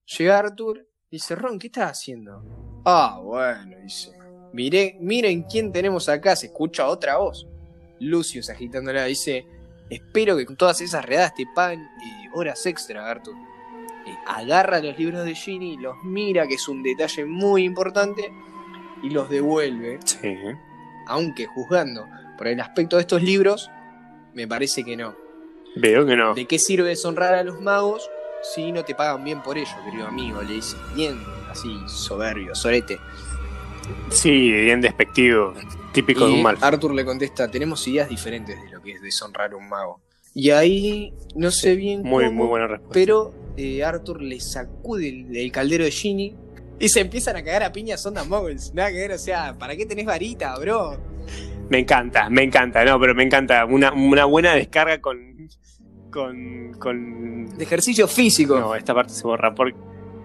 Llega Arthur Dice, Ron, ¿qué estás haciendo? Ah, bueno, dice. Miré, miren quién tenemos acá, se escucha otra voz. Lucius agitándola dice, espero que con todas esas redadas te paguen eh, horas extra, Arthur. Eh, agarra los libros de Ginny, los mira, que es un detalle muy importante, y los devuelve. Sí. Aunque juzgando por el aspecto de estos libros, me parece que no. Veo que no. ¿De qué sirve deshonrar a los magos si no te pagan bien por ello, querido amigo? Le dice, bien, así, soberbio, sorete. Sí, bien despectivo. Típico de un mal. Arthur le contesta, tenemos ideas diferentes de lo que es deshonrar a un mago. Y ahí, no sé bien Muy, cómo, muy buena respuesta. pero eh, Arthur le sacude el, el caldero de Ginny y se empiezan a cagar a piñas ondas muggles. Nada que ver, o sea, ¿para qué tenés varita, bro? Me encanta, me encanta, no, pero me encanta. Una, una buena descarga con. con. con. De ejercicio físico. No, esta parte se borra. Por...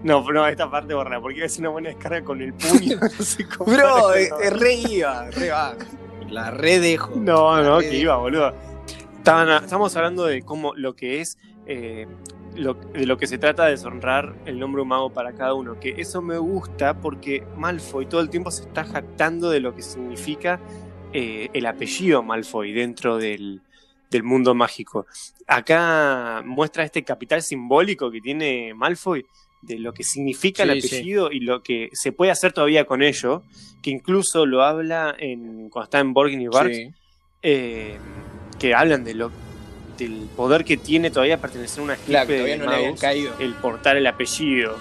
No, no, esta parte borra, porque es una buena descarga con el puño. <laughs> no sé cómo Bro, era eh, eh, re iba, re va. La re dejo. No, La no, que iba, boludo. Estaban, estamos hablando de cómo lo que es. eh, lo- de lo que se trata de deshonrar el nombre mago para cada uno. Que eso me gusta porque Malfoy todo el tiempo se está jactando de lo que significa eh, el apellido Malfoy dentro del, del mundo mágico. Acá muestra este capital simbólico que tiene Malfoy de lo que significa el sí. apellido y lo que se puede hacer todavía con ello, que incluso lo habla en, cuando está en Borgin y Bart, Sí. eh, que hablan de lo del poder que tiene todavía pertenecer a una estirpe Claro, de no magos, caído. el portar el apellido.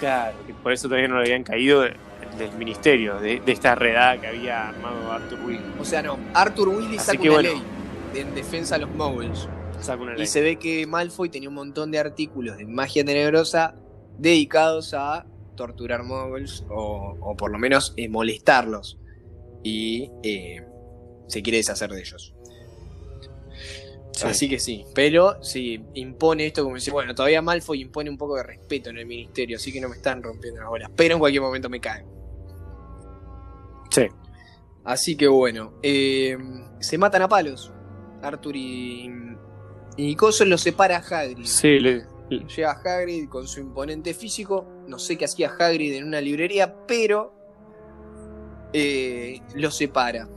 Claro, que por eso todavía no le habían caído de- del ministerio, de, de esta redada que había armado Arthur Weasley. O sea, no, Arthur Weasley Así saca que una bueno. ley de- en defensa a los muggles. Saca una Y se ve que Malfoy tenía un montón de artículos de magia tenebrosa dedicados a torturar muggles o, o por lo menos eh, molestarlos. Y eh, se quiere deshacer de ellos. Sí. Así que sí, pero sí, impone esto como decir, bueno, todavía Malfoy impone un poco de respeto en el ministerio, así que no me están rompiendo las bolas, pero en cualquier momento me caen. Sí. Así que bueno, eh, se matan a palos. Arthur y, y Coso los separa a Hagrid. Sí, le- Llega Hagrid con su imponente físico. No sé qué hacía Hagrid en una librería, pero eh, los separa.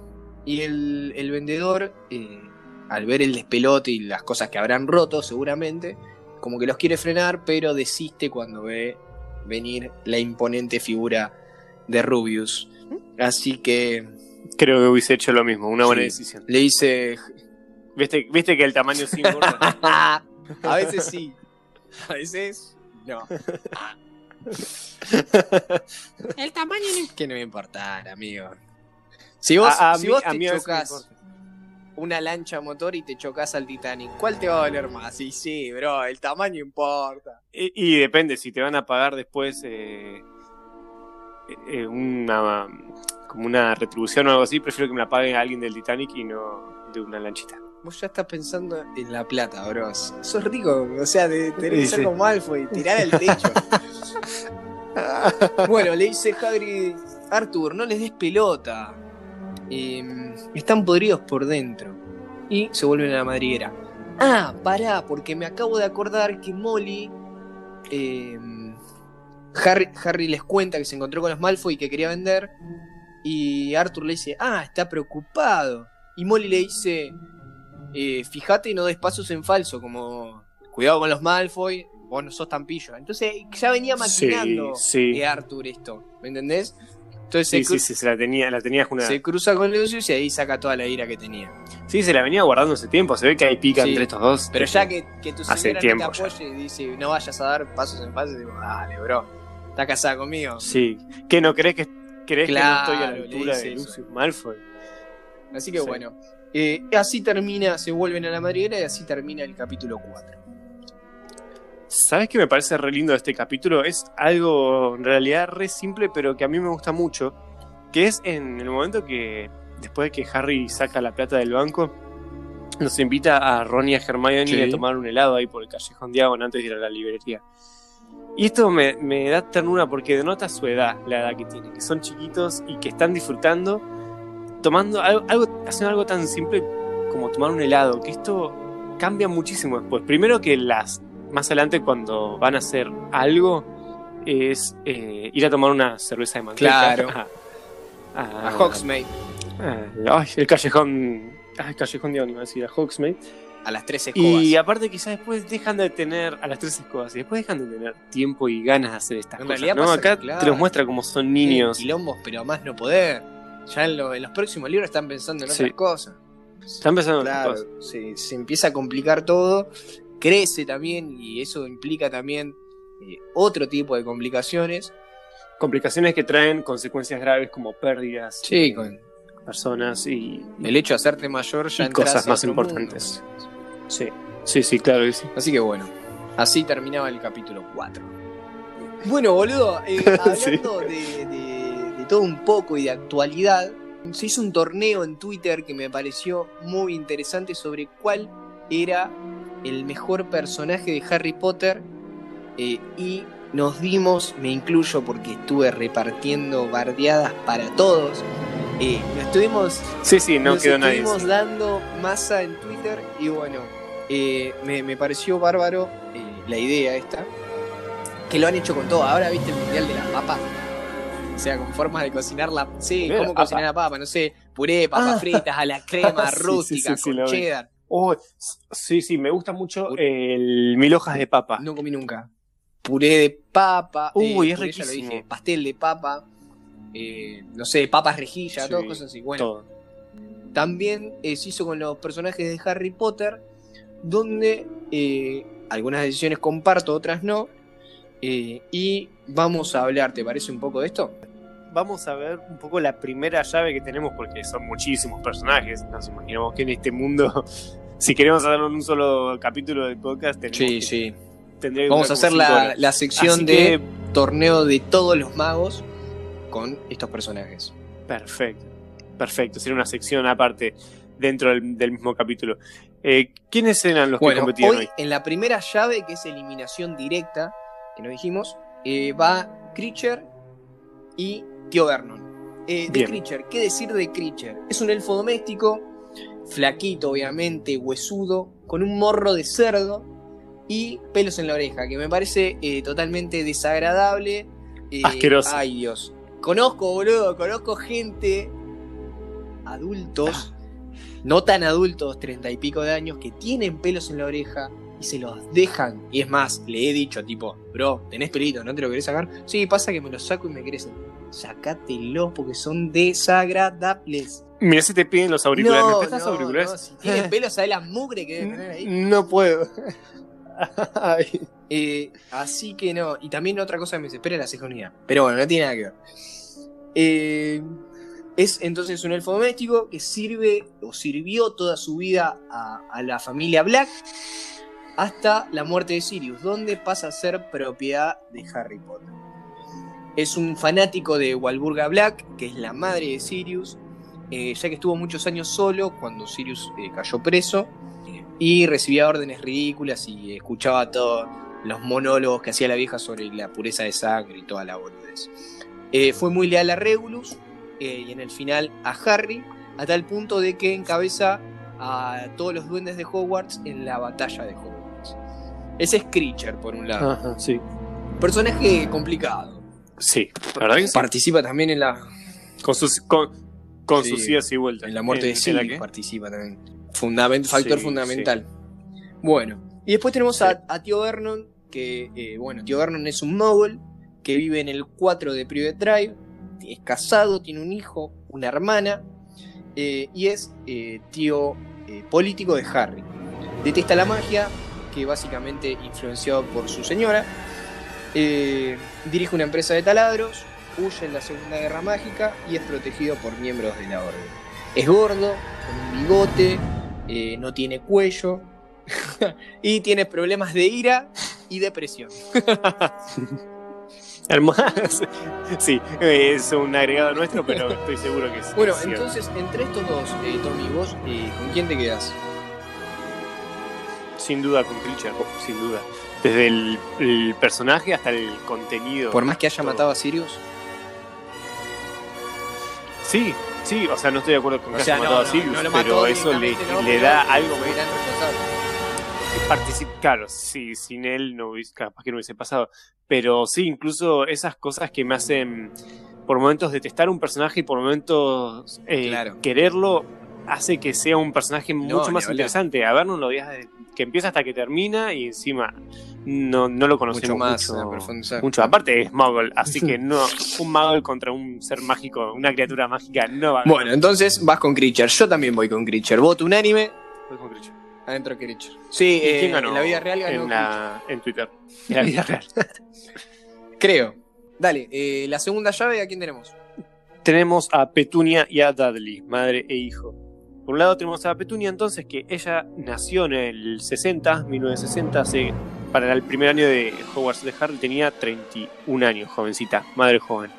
Y el, el vendedor, eh, al ver el despelote y las cosas que habrán roto seguramente, como que los quiere frenar, pero desiste cuando ve venir la imponente figura de Rubius. Así que creo que hubiese hecho lo mismo, una buena Sí. decisión. le dice, ¿Viste, viste que el tamaño sí <laughs> importa. <laughs> a veces sí, a veces no. <laughs> El tamaño no que no me importar, amigo. Si vos, a, a si mí, vos a te a chocas importa. una lancha motor y te chocas al Titanic, ¿cuál te va a valer más? Y sí, bro, el tamaño importa. Y, y depende, si te van a pagar después eh, eh, una como una retribución o algo así, prefiero que me la pague alguien del Titanic y no de una lanchita. Vos ya estás pensando en la plata, bro. Sos rico, o sea, de tener que ser como Malfoy, tirar al techo. <laughs> Bueno, le dice Hagrid, Arthur, no les des pelota. Eh, están podridos por dentro. Y se vuelven a la madriguera. Ah, pará, porque me acabo de acordar que Molly... eh, Harry, Harry les cuenta que se encontró con los Malfoy y que quería vender. Y Arthur le dice, ah, está preocupado. Y Molly le dice, eh, fíjate y no des pasos en falso, como cuidado con los Malfoy, vos no sos tan pillo. Entonces ya venía maquinando Sí, sí. eh, Arthur esto, ¿me entendés? Entonces Sí, se, cru- sí, sí, se la tenía, la tenía junada. se cruza con Lucius y ahí saca toda la ira que tenía. Sí, se la venía guardando hace tiempo. Se ve que hay pica Sí. entre estos dos. Pero ya que, que tu señora tiempo no te ya. apoye y dice no vayas a dar pasos en falso, digo, dale, bro, ¿estás casada conmigo? Sí. ¿Qué no crees que crees Claro, que no estoy a la altura de. Lucius Malfoy? Así que Sí. bueno, eh, así termina, se vuelven a la madriguera y así termina el capítulo 4. ¿Sabes qué me parece re lindo de este capítulo? Es algo en realidad re simple, pero que a mí me gusta mucho. Que es en el momento que, después de que Harry saca la plata del banco, nos invita a Ron y a Hermione Sí. a tomar un helado ahí por el callejón Diagon antes de ir a la librería. Y esto me, me da ternura porque denota su edad, la edad que tienen, que son chiquitos y que están disfrutando, tomando algo, algo haciendo algo tan simple como tomar un helado, que esto cambia muchísimo después. Primero que las más adelante cuando van a hacer algo, es eh, ir a tomar una cerveza de manteca. Claro. <laughs> A, A Hogsmeade, a- ay, el callejón. Ay, el callejón de iba a decir, a Hogsmeade. a las tres escobas. Y aparte quizás después dejan de tener a las tres escobas y después dejan de tener tiempo y ganas de hacer estas En cosas. realidad ¿no? Acá claro, te los muestra como son niños. Quilombos, pero más no poder. Ya en, lo- en los próximos libros están pensando en Sí. otras cosas. Están pensando en otras Claro, cosas. se, se empieza a complicar todo, crece también y eso implica también eh, otro tipo de complicaciones. Complicaciones que traen consecuencias graves como pérdidas Sí, con personas y, el hecho de hacerte mayor ya y cosas más mundo. importantes. Sí, sí, sí, claro que sí. Así que bueno, así terminaba el capítulo 4. Bueno, boludo, eh, <laughs> hablando de todo un poco y de actualidad, se hizo un torneo en Twitter que me pareció muy interesante sobre cuál era el mejor personaje de Harry Potter eh, y nos dimos, me incluyo porque estuve repartiendo bardeadas para todos, eh, nos estuvimos Sí, sí, no nos quedó nadie. estuvimos dando masa en Twitter y bueno, eh, me, me pareció bárbaro eh, la idea esta, que lo han hecho con todo. Ahora viste el mundial de las papas. O sea, con formas de cocinar la... Sí, Mundial de cómo cocinar la papa, no sé, puré, papas Ah. fritas, a la <laughs> crema Sí, sí, rústica, sí, sí, con cheddar. Oh, sí, sí, me gusta mucho el mil hojas de papa. No comí nunca. Puré de papa. Uy, eh, es ya lo riquísimo. dije, pastel de papa. eh, no sé, papas rejilla, Sí, todas cosas así. Bueno, Todo. También eh, se hizo con los personajes de Harry Potter, donde eh, algunas decisiones comparto, otras no. eh, y vamos a hablar, ¿te parece un poco de esto? Vamos a ver un poco la primera llave que tenemos, porque son muchísimos personajes. Nos imaginamos que en este mundo, <laughs> si queremos hacerlo en un solo capítulo del podcast, tenemos que- sí. que Vamos a hacer la, la sección Así de que, torneo de todos los magos con estos personajes. perfecto, perfecto. Sería una sección aparte dentro del, del mismo capítulo. Eh, ¿Quiénes eran los que hoy hoy? en la primera llave, que es eliminación directa, que nos dijimos, eh, va Creature y Tío Vernon. Eh, de. Creature, ¿qué decir de Creature? Es un elfo doméstico, flaquito obviamente, huesudo, con un morro de cerdo y pelos en la oreja, que me parece eh, totalmente desagradable. eh, Asqueroso. Ay Dios. Conozco, boludo, conozco gente, adultos, no tan adultos, treinta y pico de años, que tienen pelos en la oreja y se los dejan. Y es más, le he dicho, tipo, bro, tenés pelito, ¿no te lo querés sacar? Sí, pasa que me los saco y me crecen. Sácatelos porque son desagradables. Mira si te piden los auriculares. ¿Me prestas no, auriculares? no, si tienen pelos, ¿sabes la mugre que deben tener ahí? <laughs> No puedo. <laughs> Eh, así que no. Y también otra cosa que me desespera es la ceja unida. Pero bueno, no tiene nada que ver. Eh, es entonces un elfo doméstico que sirve o sirvió toda su vida a, a la familia Black hasta la muerte de Sirius, donde pasa a ser propiedad de Harry Potter. Es un fanático de Walburga Black, que es la madre de Sirius, eh, ya que estuvo muchos años solo cuando Sirius eh, cayó preso y recibía órdenes ridículas y escuchaba todos los monólogos que hacía la vieja sobre la pureza de sangre y toda la boludez. Eh, fue muy leal a Regulus y en el final a Harry, a tal punto de que encabeza a todos los duendes de Hogwarts en la batalla de Hogwarts. Ese es Creature, por un lado. Ajá, sí. Personaje complicado. Sí, la verdad que sí. Participa también en la, Con sus, con, con Sí, sus idas y vueltas. en la muerte de ¿En la Sirius. qué? Participa también. Fundament- factor fundamental. Bueno, y después tenemos a, a Tío Vernon, que, eh, bueno, Tío Vernon es un mogul que vive en el 4 de Private Drive, es casado, tiene un hijo, una hermana, eh, y es eh, tío político de Harry. Detesta la magia, que básicamente influenciado por su señora. Eh, dirige una empresa de taladros, huye en la Segunda Guerra Mágica y es protegido por miembros de la orden. Es gordo, con un bigote, eh, no tiene cuello <laughs> y tiene problemas de ira y depresión. <laughs> Hermoso. Sí, es un agregado nuestro, pero estoy seguro que es. Bueno, cierto. entonces, entre estos dos, eh, Tommy, vos, eh, ¿con quién te quedas? Sin duda con Creature, sin duda. Desde el, el personaje hasta el contenido. Por más que haya todo. matado a Sirius. Sí, sí, o sea, no estoy de acuerdo con que sea, haya no, matado a Sirius, no pero eso le, da algo. Particip- claro, sí, sin él no hubiese, capaz que no hubiese pasado. Pero sí, incluso esas cosas que me hacen por momentos detestar un personaje y por momentos eh, Claro. quererlo, hace que sea un personaje mucho más interesante. A ver, no lo desde que empieza hasta que termina y encima no, no lo conocemos Mucho más mucho. a profundizar. mucho. Aparte es Muggle, así que no, un Muggle contra un ser mágico, una criatura mágica, no va a Bueno, entonces vas con Creature. Yo también voy con Creature. Voto unánime. Voy con Creature. Adentro Creature. Sí, ¿Y eh, quién ganó? en la vida real ganó en, la- en Twitter. En la vida real. <laughs> Creo. Dale, eh, la segunda llave, ¿a quién tenemos? tenemos a Petunia y a Dudley, madre e hijo. Por un lado tenemos a Petunia entonces, que ella nació en el 60, 1960, hace- para el primer año de Hogwarts de Harry tenía 31 años, jovencita, madre joven.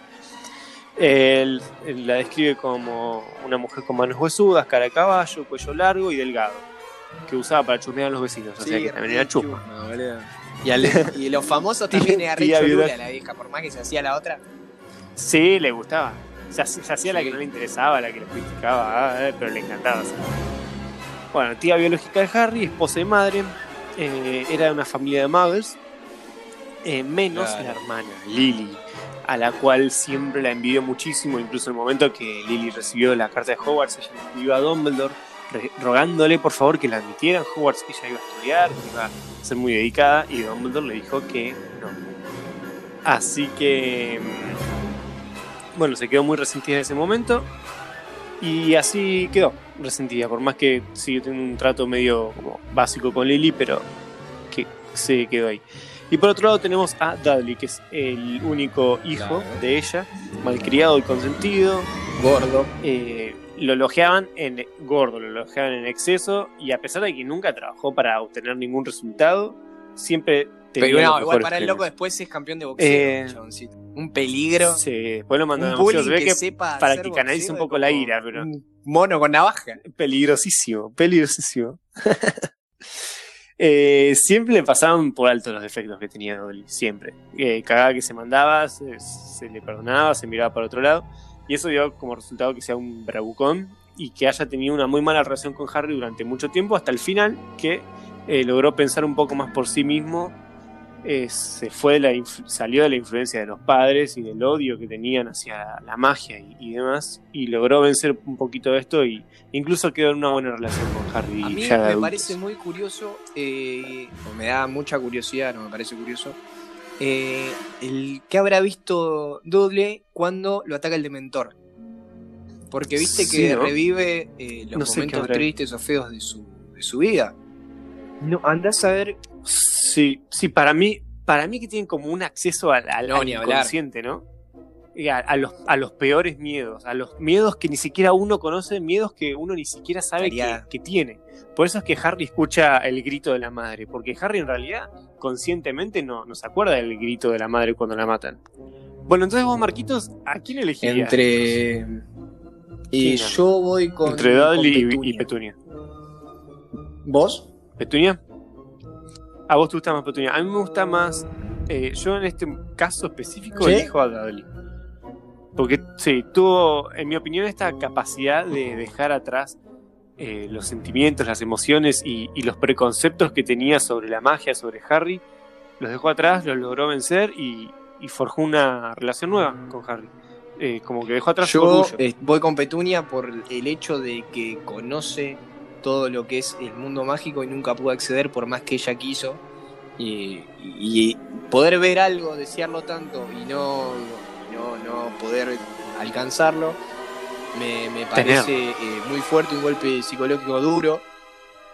Él, él la describe como una mujer con manos huesudas, cara de caballo, cuello largo y delgado, que usaba para chusmear a los vecinos, o sea que también era chusma. Y, al- y los famosos <laughs> también era re la vieja, por más que se hacía la otra. Sí, le gustaba. Se, hacía la que no le interesaba, la que le criticaba, ah, eh, pero le encantaba. sí. Bueno, tía biológica de Harry, esposa y madre, eh, era de una familia de muggles, eh, menos Claro. la hermana, Lily, a la cual siempre la envidió muchísimo, incluso en el momento que Lily recibió la carta de Hogwarts, ella le escribió a Dumbledore re- rogándole por favor que la admitiera en Hogwarts, que ella iba a estudiar, que iba a ser muy dedicada, y Dumbledore le dijo que no. Así que, mm, bueno, se quedó muy resentida en ese momento, y así quedó resentida, por más que sigue teniendo un trato medio como básico con Lily, pero que se quedó ahí. Y por otro lado tenemos a Dudley, que es el único hijo de ella, malcriado y consentido. Gordo. Eh, lo elogiaban en gordo, lo elogiaban en exceso, y a pesar de que nunca trabajó para obtener ningún resultado, siempre tenía Pero no, igual para el loco después es campeón de boxeo. Eh. Un peligro. Sí, después lo mandan a museo. bullying Se ve que, que sepa para que canalice un poco la ira, pero- Un mono con navaja. Peligrosísimo, peligrosísimo. <laughs> Eh, siempre le pasaban por alto los defectos que tenía Dolly, siempre. Eh, cagada que se mandaba, se, se le perdonaba, se miraba para otro lado. Y eso dio como resultado que sea un bravucón y que haya tenido una muy mala relación con Harry durante mucho tiempo, hasta el final, que eh, logró pensar un poco más por sí mismo. Se fue de la salió de la influencia de los padres y del odio que tenían hacia la magia y, y demás, y logró vencer un poquito de esto y incluso quedó en una buena relación con Harry. A mí me adultos. parece muy curioso, eh, o me da mucha curiosidad, no me parece curioso, eh, el que habrá visto Dudley cuando lo ataca el Dementor. Porque viste Sí, que ¿no? revive eh, los No sé qué momentos tristes o feos de su, de su vida. No, andás a ver. Sí, sí, para mí, para mí que tienen como un acceso al, al, No, al inconsciente, ¿no? A, a los, a los peores miedos, a los miedos que ni siquiera uno conoce, miedos que uno ni siquiera sabe que, tiene. Por eso es que Harry escucha el grito de la madre, porque Harry en realidad conscientemente no, no se acuerda del grito de la madre cuando la matan. Bueno, entonces vos, Marquitos, ¿a quién elegirías? Entre. Y yo voy con. Entre Dudley con y Petunia. ¿Vos? ¿Petunia? ¿A vos te gusta más Petunia? A mí me gusta más. eh, yo en este caso específico ¿Sí? elijo a Dudley. Porque sí, tuvo, en mi opinión, esta capacidad de dejar atrás eh, los sentimientos, las emociones y, y los preconceptos que tenía sobre la magia, sobre Harry. Los dejó atrás, los logró vencer y, y forjó una relación nueva con Harry. Eh, como que dejó atrás su Yo orgullo. voy con Petunia por el hecho de que conoce todo lo que es el mundo mágico y nunca pudo acceder por más que ella quiso. Y, y poder ver algo, desearlo tanto y no, no, no poder alcanzarlo, me, me parece eh, muy fuerte, un golpe psicológico duro.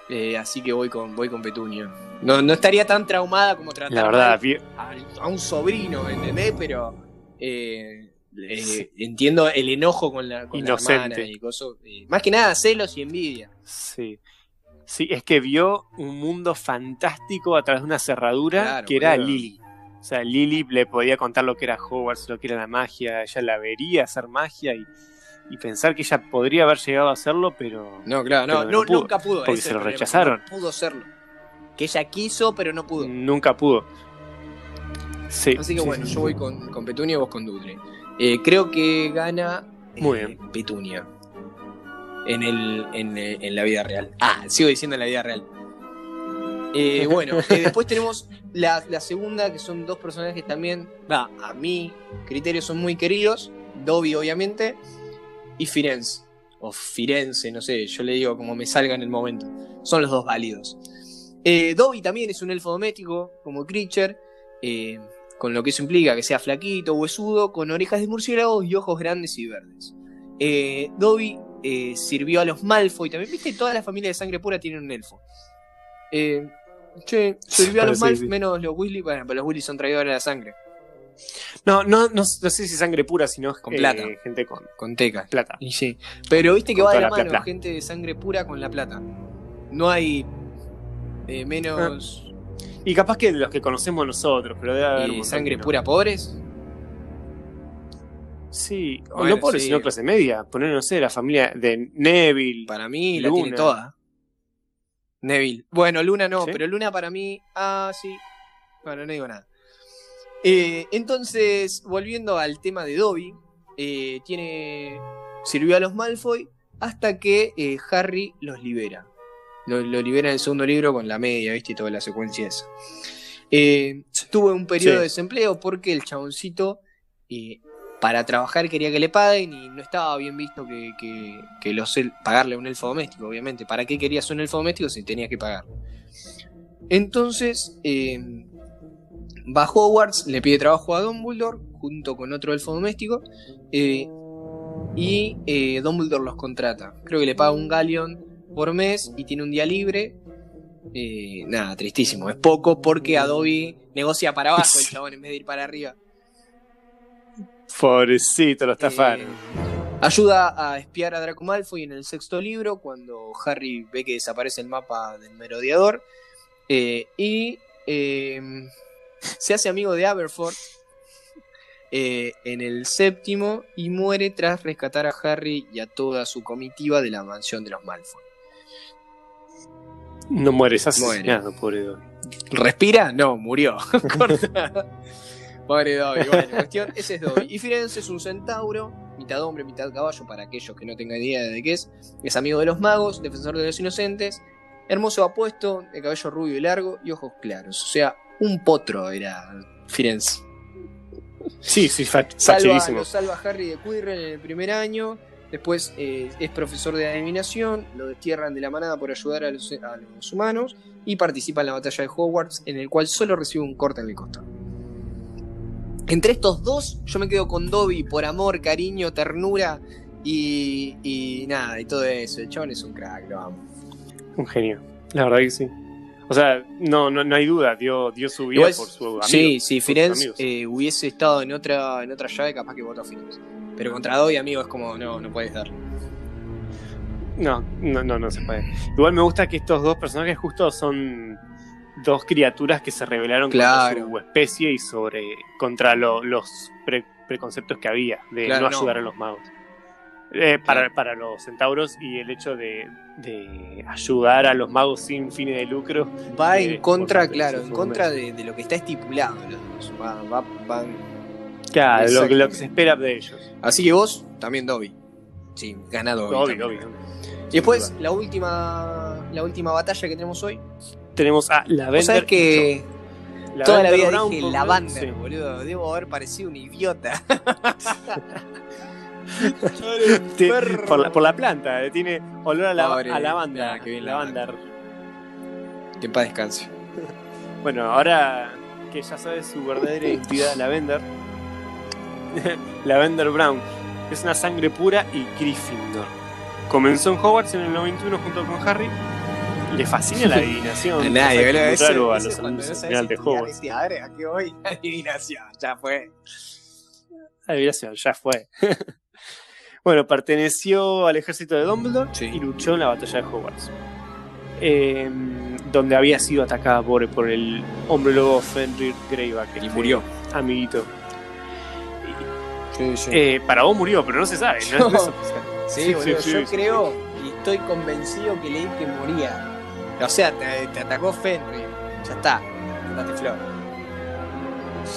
Eh, así que voy con, voy con Petunia. No, no estaría tan traumada como tratar La verdad, a, a un sobrino, ¿entendés? Pero eh, eh, entiendo el enojo con la, con la Inocente. hermana y cosas. más que nada celos y envidia. Sí. Sí, es que vio un mundo fantástico a través de una cerradura Claro, que era boludo. Lily. O sea, Lily le podía contar lo que era Hogwarts, lo que era la magia, ella la vería hacer magia y, y pensar que ella podría haber llegado a hacerlo, pero No, claro, no, Pero no, no pudo, nunca pudo. porque se lo problema, rechazaron. No pudo serlo. Que ella quiso, pero no pudo. nunca pudo. Sí, Así que sí, bueno, sí, yo voy con, con Petunia y vos con Dudley. Eh, creo que gana eh, Muy bien. Petunia. En, el, en, eh, en la vida real. Ah, sigo diciendo en la vida real. Eh, <laughs> bueno, eh, después tenemos la, la segunda, que son dos personajes también, va, a mi criterio son muy queridos. Dobby, obviamente, y Firenze. O Firenze, no sé, yo le digo como me salga en el momento. Son los dos válidos. Eh, Dobby también es un elfo doméstico, como Creature, con lo que eso implica que sea flaquito, huesudo, con orejas de murciélago y ojos grandes y verdes. Dobby eh, sirvió a los Malfoy, también viste, toda la familia de sangre pura tiene un elfo. Eh, che, sirvió a los Malfoy, sí. menos los Weasley, bueno, pero los Weasley son traidores de la sangre, No, no, no, no sé si sangre pura, sino Con eh, plata. gente con con teca. plata. Y sí. Pero viste que Con va de la la mano plata. gente de sangre pura con la plata. No hay eh, menos Y capaz que los que conocemos nosotros, pero debe haber sangre no. pura pobres. Sí, o Bueno, no pobres, sí. sino clase media. Poner, no sé, la familia de Neville. Para mí la Luna. tiene toda. Neville. Bueno, Luna no, ¿Sí? pero Luna para mí. Ah, sí. Bueno, no digo nada. Eh, entonces, volviendo al tema de Dobby, eh, tiene. Sirvió a los Malfoy hasta que eh, Harry los libera. Lo, lo libera en el segundo libro con la media, ¿viste? Y toda la secuencia esa. Tuvo un periodo Sí. de desempleo porque el chaboncito para trabajar quería que le paguen y no estaba bien visto que, que- que los el- pagarle a un elfo doméstico, obviamente. ¿Para qué querías un elfo doméstico si tenía que pagar? Entonces, eh, va a Hogwarts, le pide trabajo a Dumbledore junto con otro elfo doméstico eh, y eh, Dumbledore los contrata. Creo que le paga un galleon por mes y tiene un día libre. Eh, nada, tristísimo. Es poco porque Adobe negocia para abajo el <laughs> chabón en vez de ir para arriba. Pobrecito, lo estafaron. Eh, ayuda a espiar a Draco Malfoy en el sexto libro cuando Harry ve que desaparece el mapa del merodeador. Eh, y eh, se hace amigo de Aberforth eh, en el séptimo y muere tras rescatar a Harry y a toda su comitiva de la mansión de los Malfoy. no muere, es Muere. asesinado, pobre Dobby. ¿Respira? No, murió. <laughs> Corta. Pobre Dobby. Bueno, <laughs> cuestión, ese es Dobby. Y Firenze es un centauro, mitad hombre, mitad caballo, para aquellos que no tengan idea de qué es. Es amigo de los magos, defensor de los inocentes, hermoso apuesto, de cabello rubio y largo y ojos claros. O sea, un potro era Firenze. Sí, sí, Salva, lo salva Harry de Quirrell en el primer año. Después eh, es profesor de adivinación. Lo destierran de la manada por ayudar a los, a los humanos. Y participa en la batalla de Hogwarts, en el cual solo recibe un corte en el costado. Entre estos dos, yo me quedo con Dobby por amor, cariño, ternura y, y nada, y todo eso. El chabón es un crack, lo amo. Un genio. La verdad que sí. O sea, no, no, no hay duda, dio, dio su vida por su amigo. sí, sus Firenze eh, hubiese estado en otra, en otra llave, capaz que votó a Firenze. Pero contra Dobby, amigo, es como, no, no puedes dar. No, no, no, no se puede. Igual me gusta que estos dos personajes justo son dos criaturas que se rebelaron Claro. contra su especie y sobre contra lo- los pre- preconceptos que había de Claro, no no. ayudar a los magos. Eh, para, Claro. para los centauros y el hecho de, de ayudar a los magos sin fines de lucro. Va Eh, en contra, claro, en contra de, de lo que está estipulado. los. Va- va- van- Claro, lo, que- lo que Exactamente. se espera de ellos. Así que vos, también Dobby. Sí, gana Dobby. También. obvio. Y después, la última, la última batalla que tenemos hoy. Tenemos a Lavender. sabés que Cho. toda la vida Brown, dije sí. boludo. Debo haber parecido un idiota. <laughs> Por, la, por la planta, eh, tiene olor a, la, Pobre, a lavanda. ah, qué bien lavanda. Que en paz descanse. <laughs> Bueno, ahora que ya sabes su verdadera identidad, Lavender. Lavender <laughs> Brown es una sangre pura y Gryffindor. Comenzó en Hogwarts en el 91 junto con Harry. Le fascina la <laughs> adivinación. Nadie, boludo. es Eso, a eso los cuando alumnos no en sabes general de estudiar, Hogwarts. decís, a ver, ¿a qué voy? <laughs> Adivinación, ya fue. Adivinación, ya fue. <laughs> bueno, perteneció al ejército de Dumbledore Sí. y luchó en la batalla de Hogwarts. Eh, donde había sido atacada por, por el hombre lobo Fenrir Greyback. Y este murió. Amiguito. Sí, sí. Eh, para vos murió, pero no se sabe. ¿no? Es. Sí, boludo, yo creo y estoy convencido que leí que moría. O sea, te, te atacó Fenrir. Ya está. Date flor.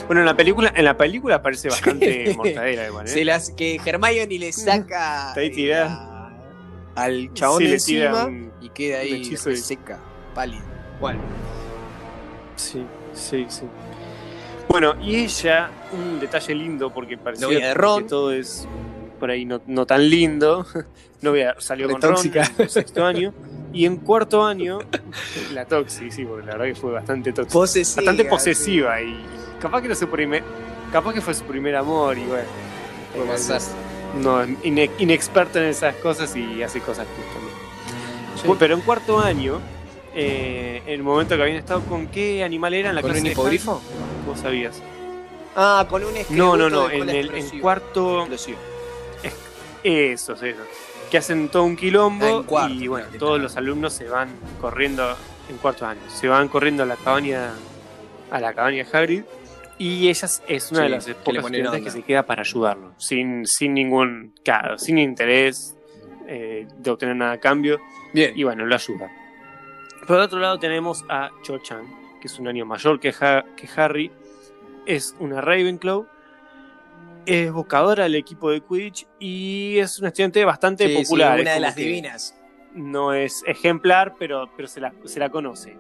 Bueno, en la película, en la película parece bastante mortadela igual, ¿eh? Se las, que Hermione le saca Está ahí eh, tirada. a- al chabón Sí, tira encima un- y queda un ahí hechizo y- seca, pálida. Bueno, Sí, sí, sí. Bueno, y ella, un detalle lindo, porque parecía Novia de Ron. que todo es por ahí no, no tan lindo. <laughs> Novia salió Re con Ron en sexto año. <laughs> Y en cuarto año, <laughs> la tóxica, sí, porque la verdad que fue bastante tóxica. Posesiva. bastante posesiva y capaz que era su primer capaz que fue su primer amor y bueno Puede eh, pasar. no es ine- inexperto en esas cosas y hace cosas que también. Bueno, pero en cuarto año eh, en el momento que habían estado con qué animal era en la ¿Con clase un hipogrifo? Vos sabías Ah, con un no no no en el en cuarto Explosivo. Esos esos. Que hacen todo un quilombo cuarto, y bueno todos los alumnos se van corriendo en cuarto año. Se van corriendo a la cabaña a la cabaña Hagrid y ella es- una Sí, de las pocas estudiantes que se queda para ayudarlo sin, sin ningún claro, sin interés eh, de obtener nada a cambio Bien. y bueno lo ayuda. Por otro lado tenemos a Cho Chang que es un año mayor que, Ha- que Harry. Es una Ravenclaw es buscadora del equipo de Quidditch y es una estudiante bastante Sí, popular. una de las divinas. No es ejemplar, pero, pero se, la, se la conoce.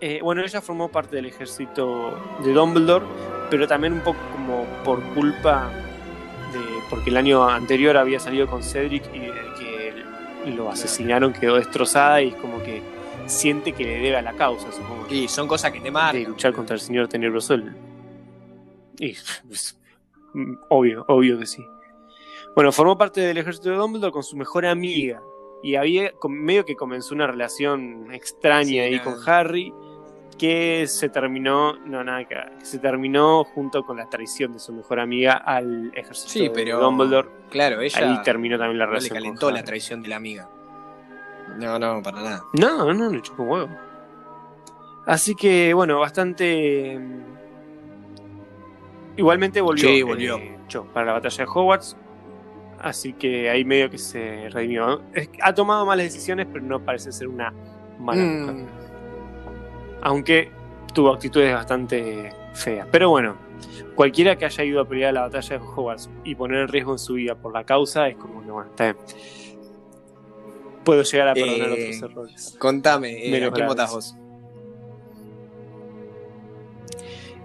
Eh, bueno, ella formó parte del ejército de Dumbledore, pero también un poco como por culpa de. porque el año anterior había salido con Cedric y de que lo asesinaron, quedó destrozada y es como que siente que le debe a la causa, supongo. Y son cosas que te de marcan. luchar contra el señor tenebroso. Y, <laughs> obvio, obvio que sí. Bueno, formó parte del ejército de Dumbledore con su mejor amiga. Y había medio que comenzó una relación extraña Sí, ahí nada. con Harry. Que se terminó, no nada que se terminó junto con la traición de su mejor amiga al ejército Sí, de pero- Dumbledore. Claro, ella Ahí terminó también la no le relación. con calentó la traición de la amiga. No, no, para nada. No, no, le chupó un huevo. Así que, bueno, bastante. Igualmente volvió. Sí, volvió. eh, para la batalla de Hogwarts. Así que ahí medio que se redimió. Ha tomado malas decisiones, pero no parece ser una mala mujer. Mm, Aunque tuvo actitudes bastante feas. Pero bueno, cualquiera que haya ido a pelear la batalla de Hogwarts y poner en riesgo en su vida por la causa es como que, bueno, está bien. Puedo llegar a perdonar Eh, otros errores. contame, eh, ¿a quién votás vos?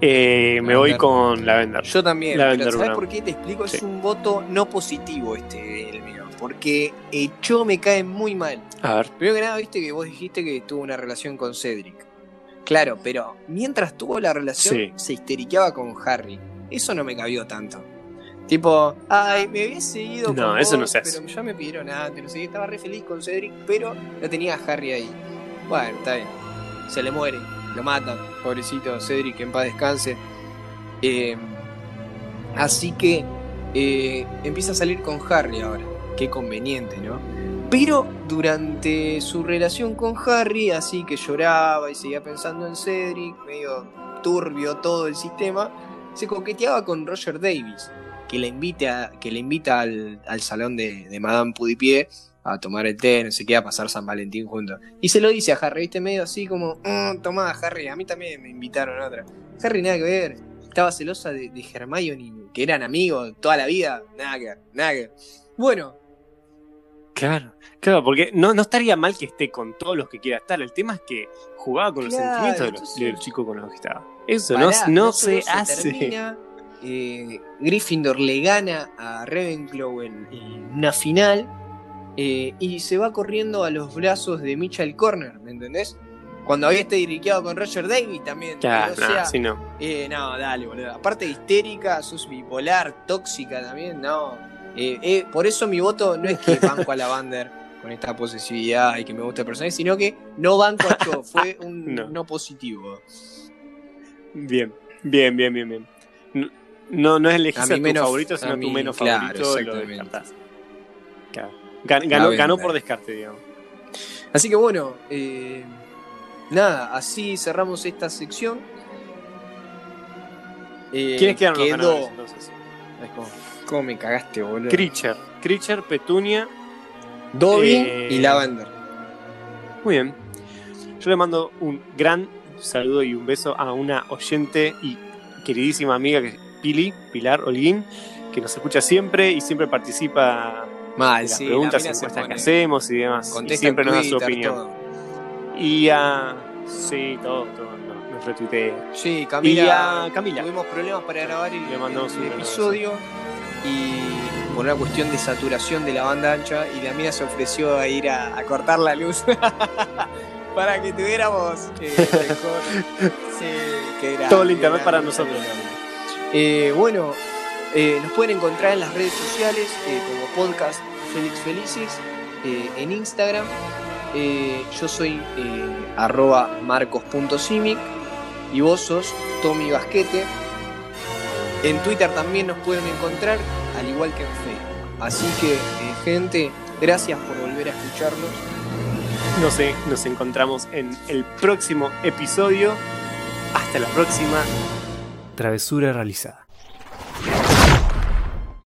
Eh, me voy con Lavender. Yo también. Lavender pero ¿Sabes Brown. por qué te explico? Es un voto no positivo este el mío. Porque eh, Cho me cae muy mal. A ver. Primero que nada, viste que vos dijiste que tuvo una relación con Cedric. Claro, pero mientras tuvo la relación, Sí. se histeriqueaba con Harry. Eso no me cabió tanto. Tipo, ay, me había seguido No, con eso vos, no se hace. Pero ya me pidieron antes, no sé estaba re feliz con Cedric, pero lo tenía a Harry ahí. Bueno, está bien. Se le muere, lo matan, pobrecito Cedric, en paz descanse. Eh, así que eh, empieza a salir con Harry ahora. Qué conveniente, ¿no? Pero durante su relación con Harry, así que lloraba y seguía pensando en Cedric, medio turbio todo el sistema, se coqueteaba con Roger Davis, que le invita, que le invita al, al salón de, de Madame Pudipié a tomar el té, no sé qué, a pasar San Valentín juntos. Y se lo dice a Harry, viste, medio así como, "Mm, tomá, Harry, a mí también me invitaron a otra. Harry nada que ver, estaba celosa de, de Hermione, que eran amigos toda la vida, nada que ver, nada que ver. Bueno, Claro, claro, porque no, no estaría mal que esté con todos los que quiera estar. El tema es que jugaba con los sentimientos de los, entonces- de los chicos con los que estaba. Eso Pará, no, no se hace. termina, eh, Gryffindor le gana a Ravenclaw en, en una final eh, y se va corriendo a los brazos de Mitchell Corner, ¿me entendés? Cuando había este dirigido con Roger Davis también. Claro, no, sea, así no. eh, no, dale, boludo. Aparte histérica, sos bipolar, tóxica también, no. Eh, eh, por eso mi voto no es que <laughs> banco a Lavander con esta posesividad y que me gusta el personaje, sino que no banco a Cho, fue <laughs> un No. no positivo. Bien, bien, bien, bien, bien. No, no, elegís A a, tu menos- favorito, a sino mí, tu menos claro, favorito lo descartás. Claro. Gan- Ganó, ganó por descarte, digamos. Así que bueno, eh, nada, así cerramos esta sección. Eh, ¿Quiénes quedaron los quedó- ganadores entonces? ¿Cómo, cómo me cagaste, boludo? Creature, Creature, Petunia. Dobin Eh, y Lavender. Muy bien. Yo le mando un gran saludo y un beso a una oyente y queridísima amiga que es Pili, Pilar Holguín, que nos escucha siempre y siempre participa Mal, de las sí, preguntas la mina encuestas que hacemos y demás. Y siempre nos da su opinión. todo. Y a Sí, todo, todo. no, Nos retuitea. Sí, Camila. Y a Camila. Tuvimos problemas para grabar el, Le mandamos un el gran episodio. Y por una cuestión de saturación de la banda ancha. Y la mía se ofreció a ir a, a cortar la luz. <laughs> para que tuviéramos eh, mejor. <laughs> Sí, que era- Todo el internet era- para nosotros. Eh, bueno, eh, nos pueden encontrar en las redes sociales eh, como podcast Félix Felices, eh, en Instagram. Eh, yo soy eh, arroba marcos.simic y vos sos Tommy Basquete. En Twitter también nos pueden encontrar, al igual que en Facebook. Así que, eh, gente, gracias por volver a escucharnos. Nos, eh, nos encontramos en el próximo episodio. Hasta la próxima. Travesura realizada.